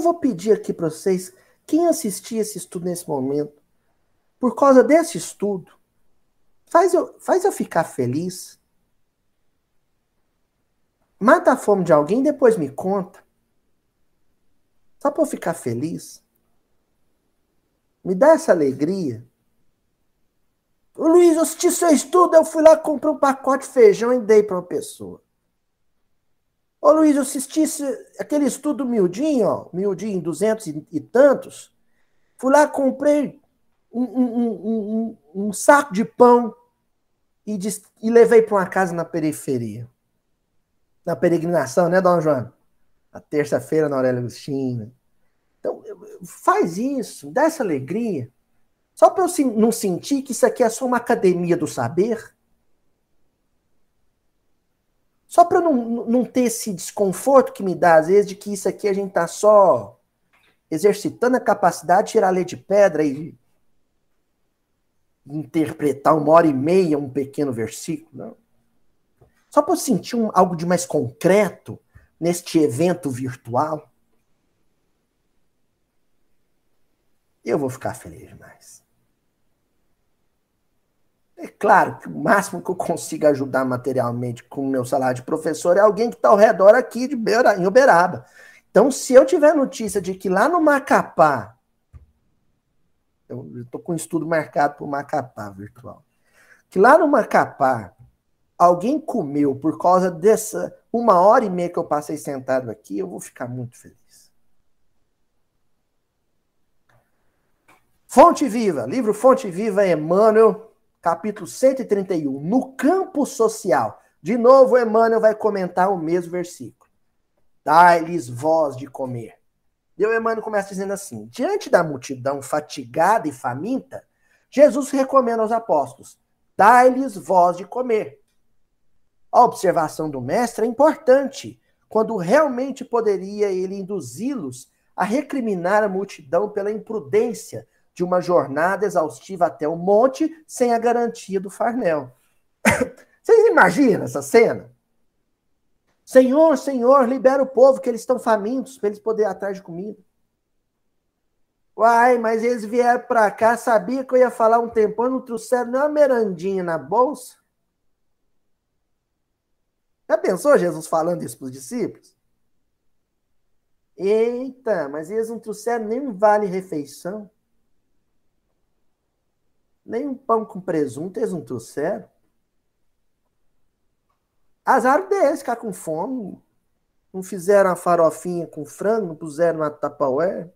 Eu vou pedir aqui para vocês, quem assistir esse estudo nesse momento, por causa desse estudo, faz eu, faz eu ficar feliz. Mata a fome de alguém, depois me conta. Só para eu ficar feliz. Me dá essa alegria. O Luiz, eu assisti seu estudo, eu fui lá, comprei um pacote de feijão e dei para uma pessoa. Ô Luiz, eu assisti aquele estudo miudinho, ó, miudinho, duzentos e, e tantos. Fui lá, comprei um, um, um, um saco de pão e, e levei para uma casa na periferia. Na peregrinação, né, Dona Joana? Na terça-feira, na Aurélia Agostinho. Então, faz isso, dá essa alegria. Só para eu não sentir que isso aqui é só uma academia do saber. Só para não, não ter esse desconforto que me dá, às vezes, de que isso aqui a gente está só exercitando a capacidade de tirar a lei de pedra e interpretar uma hora e meia um pequeno versículo. Não. Só para eu sentir um, algo de mais concreto neste evento virtual. Eu vou ficar feliz demais. É claro que o máximo que eu consigo ajudar materialmente com o meu salário de professor é alguém que está ao redor aqui de Beira, em Uberaba. Então, se eu tiver notícia de que lá no Macapá, eu estou com um estudo marcado para o Macapá virtual, que lá no Macapá alguém comeu por causa dessa uma hora e meia que eu passei sentado aqui, eu vou ficar muito feliz. Fonte Viva, livro Fonte Viva, Emmanuel, capítulo 131, no campo social. De novo, Emmanuel vai comentar o mesmo versículo. Dai-lhes voz de comer. E o Emmanuel começa dizendo assim: diante da multidão fatigada e faminta, Jesus recomenda aos apóstolos: dai-lhes voz de comer. A observação do mestre é importante, quando realmente poderia ele induzi-los a recriminar a multidão pela imprudência de uma jornada exaustiva até o monte sem a garantia do farnel. Vocês imaginam essa cena? Senhor, Senhor, libera o povo que eles estão famintos para eles poderem ir atrás de comida. Uai, mas eles vieram para cá, sabia que eu ia falar um tempão, não trouxeram nem uma merandinha na bolsa? Já pensou Jesus falando isso para os discípulos? Eita, mas eles não trouxeram nem um vale-refeição. Nem um pão com presunto eles não trouxeram. Azar deles ficar com fome. Não fizeram a farofinha com frango, não puseram na tapaué.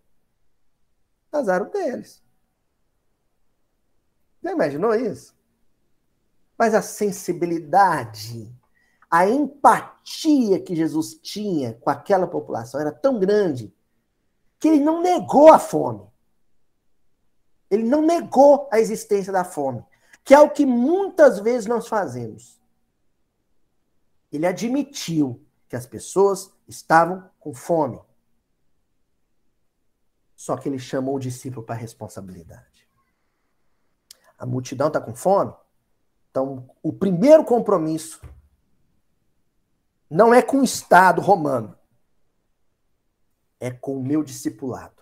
Azar deles. Já imaginou isso? Mas a sensibilidade, a empatia que Jesus tinha com aquela população era tão grande que ele não negou a fome. Ele não negou a existência da fome, que é o que muitas vezes nós fazemos. Ele admitiu que as pessoas estavam com fome. Só que ele chamou o discípulo para a responsabilidade. A multidão está com fome? Então, o primeiro compromisso não é com o Estado romano, é com o meu discipulado.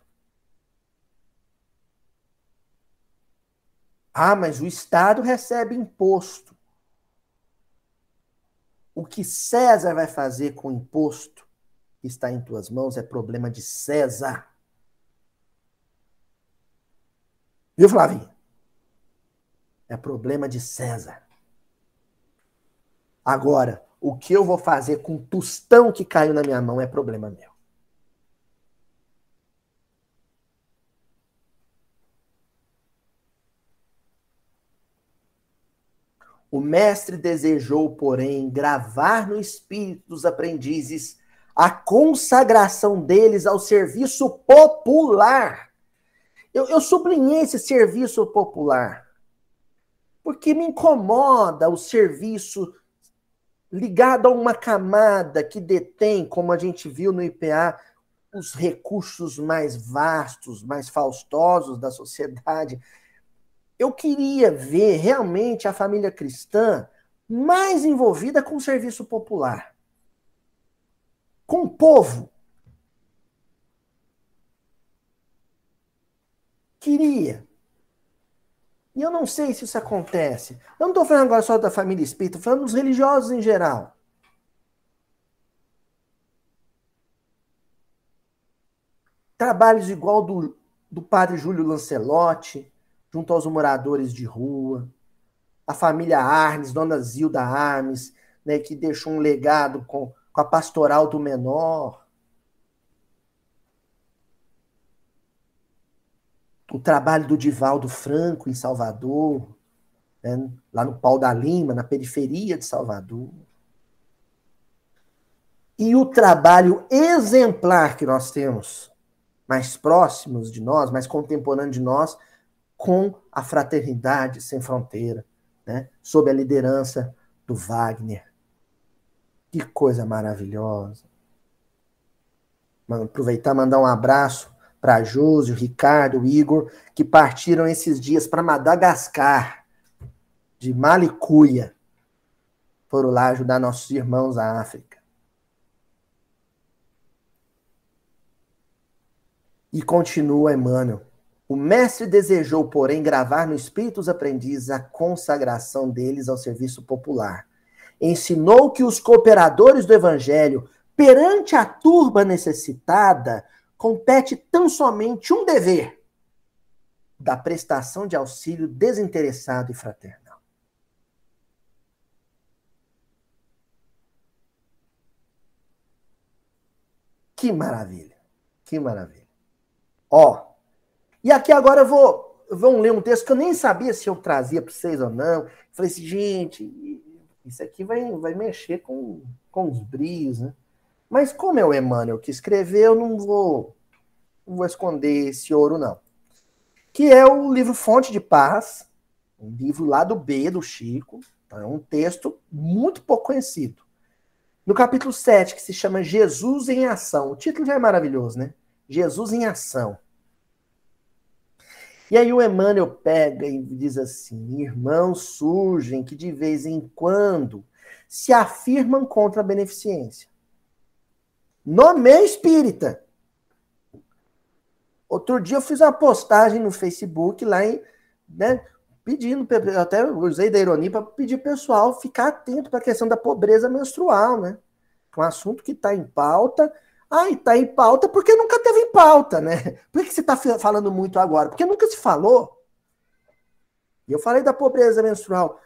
Ah, mas o Estado recebe imposto. O que César vai fazer com o imposto que está em tuas mãos é problema de César. Viu, Flavinha? É problema de César. Agora, o que eu vou fazer com o tostão que caiu na minha mão é problema meu. O mestre desejou, porém, gravar no espírito dos aprendizes a consagração deles ao serviço popular. Eu, eu sublinhei esse serviço popular, porque me incomoda o serviço ligado a uma camada que detém, como a gente viu no IPA, os recursos mais vastos, mais faustosos da sociedade. Eu queria ver realmente a família cristã mais envolvida com o serviço popular, com o povo. Queria. E eu não sei se isso acontece. Eu não estou falando agora só da família espírita, estou falando dos religiosos em geral. Trabalhos igual do, do padre Júlio Lancelotti, junto aos moradores de rua. A família Arnes, Dona Zilda Arnes, né, que deixou um legado com, com a pastoral do menor. O trabalho do Divaldo Franco em Salvador, né, lá no Pau da Lima, na periferia de Salvador. E o trabalho exemplar que nós temos mais próximos de nós, mais contemporâneos de nós, com a fraternidade sem fronteira, né? sob a liderança do Wagner. Que coisa maravilhosa. Aproveitar e mandar um abraço para Josi, o Ricardo, Igor, que partiram esses dias para Madagascar, de Malicuia. Foram lá ajudar nossos irmãos da África. E continua Emmanuel. O mestre desejou, porém, gravar no espírito dos aprendizes a consagração deles ao serviço popular. Ensinou que os cooperadores do evangelho, perante a turba necessitada, compete tão somente um dever: da prestação de auxílio desinteressado e fraternal. Que maravilha! Que maravilha! Ó, e aqui agora eu vou, vão ler um texto que eu nem sabia se eu trazia para vocês ou não. Falei assim, gente, isso aqui vai, vai mexer com, com os brios, né? Mas como é o Emmanuel que escreveu, eu não vou, não vou esconder esse ouro, não. Que é o livro Fonte de Paz, um livro lá do B, do Chico. Então é um texto muito pouco conhecido. No capítulo 7, que se chama Jesus em Ação. O título já é maravilhoso, né? Jesus em Ação. E aí o Emmanuel pega e diz assim: irmãos surgem que de vez em quando se afirmam contra a beneficência. No meio espírita. Outro dia eu fiz uma postagem no Facebook lá em, né, pedindo, até usei da ironia para pedir pessoal ficar atento para a questão da pobreza menstrual, né? É um assunto que está em pauta ah, está em pauta porque nunca teve em pauta, né? Por que você está falando muito agora? Porque nunca se falou. E eu falei da pobreza menstrual.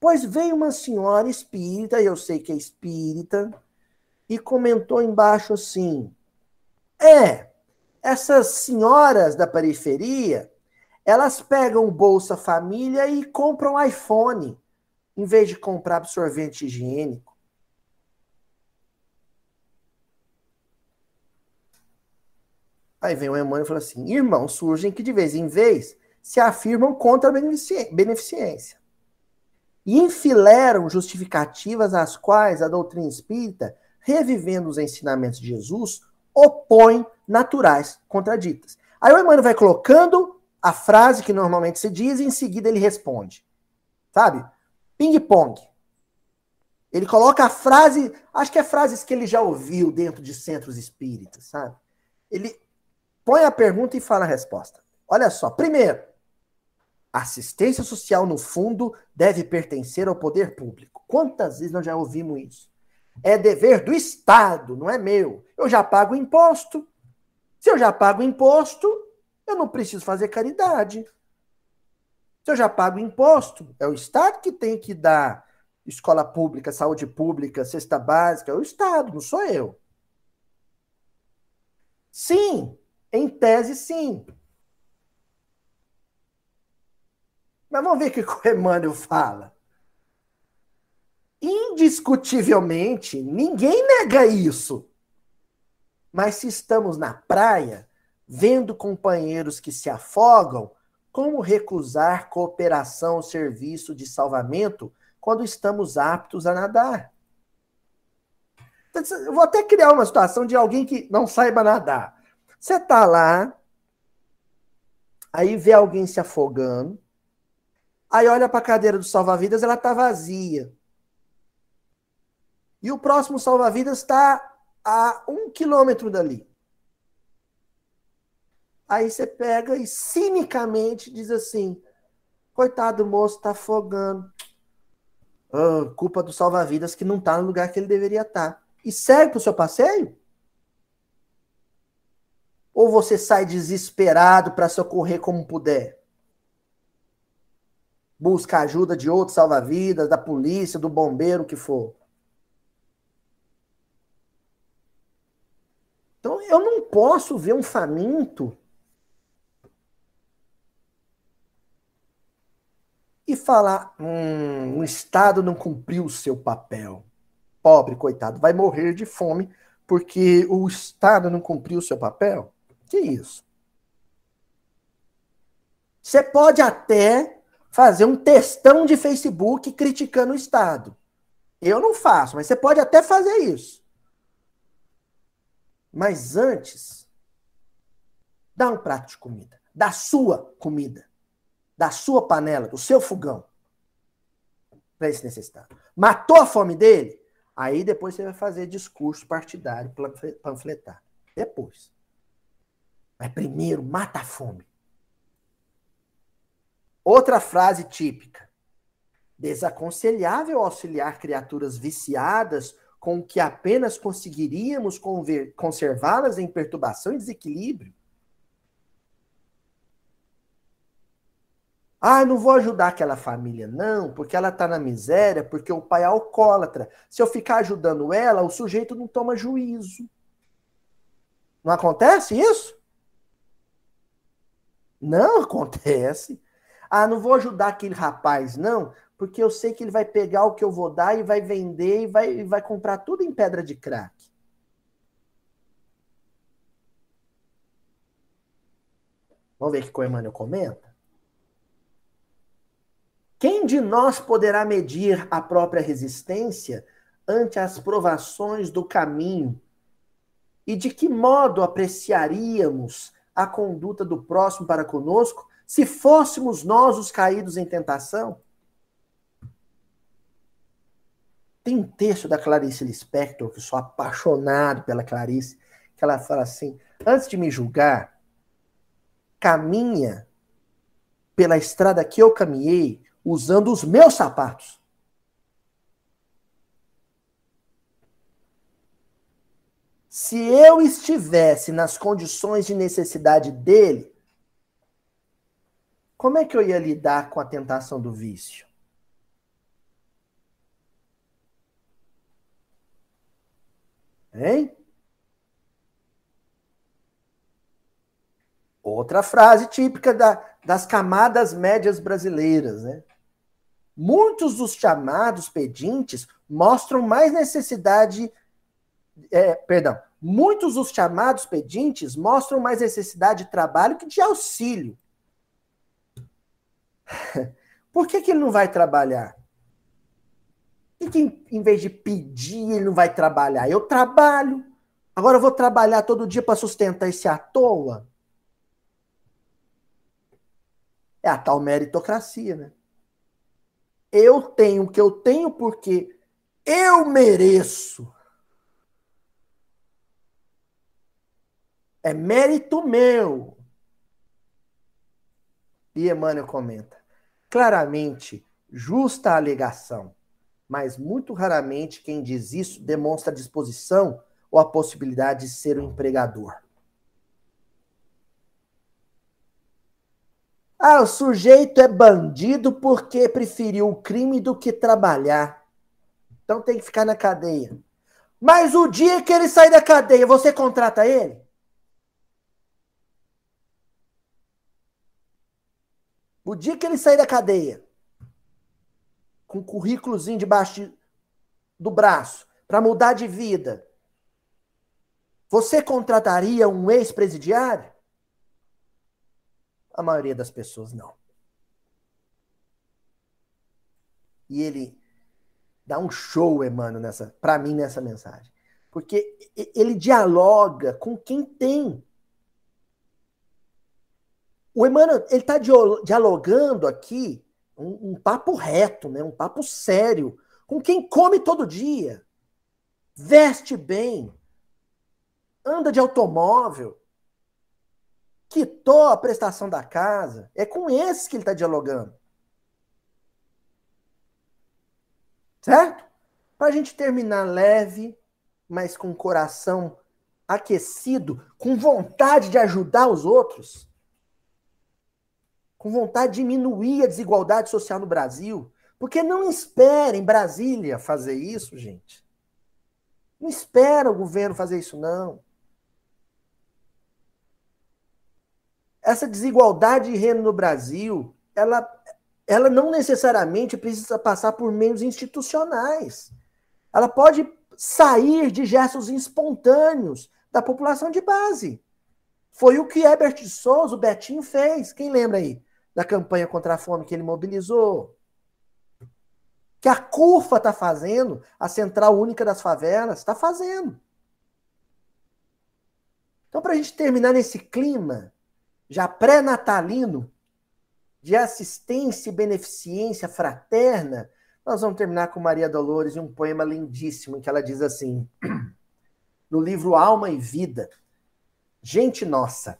Pois veio uma senhora espírita, eu sei que é espírita, e comentou embaixo assim: é, essas senhoras da periferia, elas pegam Bolsa Família e compram iPhone, em vez de comprar absorvente higiênico. Aí vem o Emmanuel e fala assim: irmãos surgem que de vez em vez se afirmam contra a beneficência e enfileiram justificativas às quais a doutrina espírita, revivendo os ensinamentos de Jesus, opõe naturais contraditas. Aí o Emmanuel vai colocando a frase que normalmente se diz e em seguida ele responde. Sabe? Ping-pong. Ele coloca a frase, acho que é frases que ele já ouviu dentro de centros espíritas, sabe? Ele põe a pergunta e fala a resposta. Olha só, primeiro, assistência social, no fundo, deve pertencer ao poder público. Quantas vezes nós já ouvimos isso? É dever do Estado, não é meu. Eu já pago imposto. Se eu já pago imposto, eu não preciso fazer caridade. Se eu já pago imposto, é o Estado que tem que dar escola pública, saúde pública, cesta básica, é o Estado, não sou eu. Sim, em tese, sim. Mas vamos ver o que o Emmanuel fala. indiscutivelmente, ninguém nega isso. Mas se estamos na praia, vendo companheiros que se afogam, como recusar cooperação ao serviço de salvamento quando estamos aptos a nadar? Eu vou até criar uma situação de alguém que não saiba nadar. Você está lá, aí vê alguém se afogando, aí olha para a cadeira do salva-vidas, ela está vazia. E o próximo salva-vidas está a um quilômetro dali. Aí você pega e cinicamente diz assim: coitado do moço, está afogando. Oh, culpa do salva-vidas que não está no lugar que ele deveria estar. Tá. E segue para o seu passeio? Ou você sai desesperado para socorrer como puder? Busca ajuda de outro salva-vidas, da polícia, do bombeiro, o que for. Então, eu não posso ver um faminto e falar: hum, o Estado não cumpriu o seu papel. Pobre, coitado, vai morrer de fome porque o Estado não cumpriu o seu papel? Que isso? Você pode até fazer um textão de Facebook criticando o Estado. Eu não faço, mas você pode até fazer isso. Mas antes, dá um prato de comida, da sua comida, da sua panela, do seu fogão, para esse necessitado. Matou a fome dele? Aí depois você vai fazer discurso partidário, panfletar. Depois. Mas primeiro, mata a fome. Outra frase típica. Desaconselhável auxiliar criaturas viciadas com que apenas conseguiríamos conservá-las em perturbação e desequilíbrio? Ah, não vou ajudar aquela família, não, porque ela está na miséria, porque o pai é alcoólatra. Se eu ficar ajudando ela, o sujeito não toma juízo. Não acontece isso? Não acontece. Ah, não vou ajudar aquele rapaz, não, porque eu sei que ele vai pegar o que eu vou dar e vai vender e vai, e vai comprar tudo em pedra de crack. Vamos ver o que o Emmanuel comenta? Quem de nós poderá medir a própria resistência ante as provações do caminho? E de que modo apreciaríamos a conduta do próximo para conosco se fôssemos nós os caídos em tentação? Tem um texto da Clarice Lispector, que sou apaixonado pela Clarice, que ela fala assim: antes de me julgar, caminha pela estrada que eu caminhei usando os meus sapatos. Se eu estivesse nas condições de necessidade dele, como é que eu ia lidar com a tentação do vício? Hein? Outra frase típica da, das camadas médias brasileiras, né? Muitos dos chamados pedintes mostram mais necessidade. É, perdão, muitos dos chamados pedintes mostram mais necessidade de trabalho que de auxílio. Por que, que ele não vai trabalhar? E que em vez de pedir, ele não vai trabalhar? Eu trabalho. Agora eu vou trabalhar todo dia para sustentar esse à toa? É a tal meritocracia, né? Eu tenho o que eu tenho porque eu mereço. É mérito meu. E Emmanuel comenta: claramente, justa a alegação mas muito raramente quem diz isso demonstra a disposição ou a possibilidade de ser um empregador. Ah, o sujeito é bandido porque preferiu o crime do que trabalhar. Então tem que ficar na cadeia. Mas o dia que ele sair da cadeia, você contrata ele? O dia que ele sair da cadeia, com um currículozinho debaixo de, do braço para mudar de vida, você contrataria um ex-presidiário? A maioria das pessoas não. E ele dá um show, Emmanuel, nessa, para mim, nessa mensagem. Porque ele dialoga com quem tem. O Emmanuel, ele está dialogando aqui um, um, papo reto, né? um papo sério, com quem come todo dia, veste bem, anda de automóvel, quitou a prestação da casa. É com esses que ele está dialogando. Certo? Para a gente terminar leve, mas com o coração aquecido, com vontade de ajudar os outros, com vontade de diminuir a desigualdade social no Brasil. Porque não esperem Brasília fazer isso, gente. Não espera o governo fazer isso, não. Essa desigualdade de renda no Brasil, ela ela não necessariamente precisa passar por meios institucionais. Ela pode sair de gestos espontâneos da população de base. Foi o que Herbert Souza, o Betinho, fez. Quem lembra aí da campanha contra a fome que ele mobilizou? Que a CUFA está fazendo, a Central Única das Favelas, está fazendo. Então, para a gente terminar nesse clima já pré-natalino, de assistência e beneficência fraterna, nós vamos terminar com Maria Dolores e um poema lindíssimo em que ela diz assim, no livro Alma e Vida, gente nossa,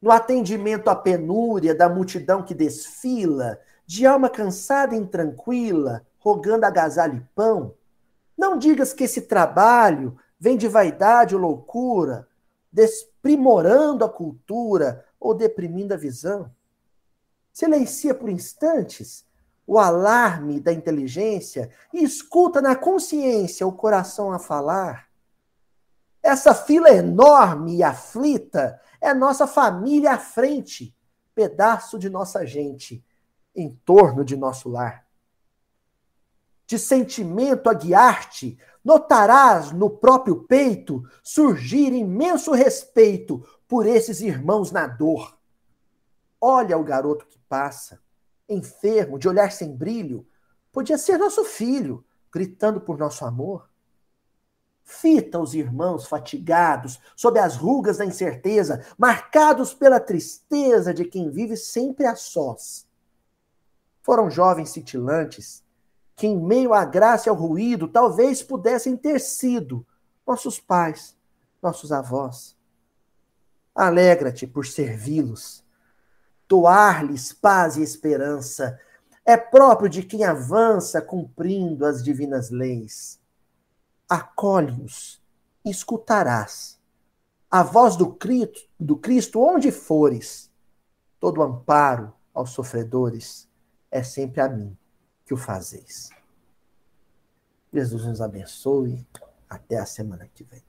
no atendimento à penúria da multidão que desfila, de alma cansada e intranquila, rogando agasalho e pão, não digas que esse trabalho vem de vaidade ou loucura, desprimorando a cultura ou deprimindo a visão. Silencia por instantes o alarme da inteligência e escuta na consciência o coração a falar. Essa fila enorme e aflita é nossa família à frente, pedaço de nossa gente, em torno de nosso lar. De sentimento a guiar-te, notarás no próprio peito surgir imenso respeito por esses irmãos na dor. Olha o garoto que passa, enfermo, de olhar sem brilho. Podia ser nosso filho, gritando por nosso amor. Fita os irmãos fatigados, sob as rugas da incerteza, marcados pela tristeza de quem vive sempre a sós. Foram jovens cintilantes, que em meio à graça e ao ruído talvez pudessem ter sido nossos pais, nossos avós. Alegra-te por servi-los doar-lhes paz e esperança, é próprio de quem avança cumprindo as divinas leis. Acolhe-os, escutarás. A voz do Cristo, do Cristo onde fores, todo amparo aos sofredores é sempre a mim que o fazeis. Jesus nos abençoe. Até a semana que vem.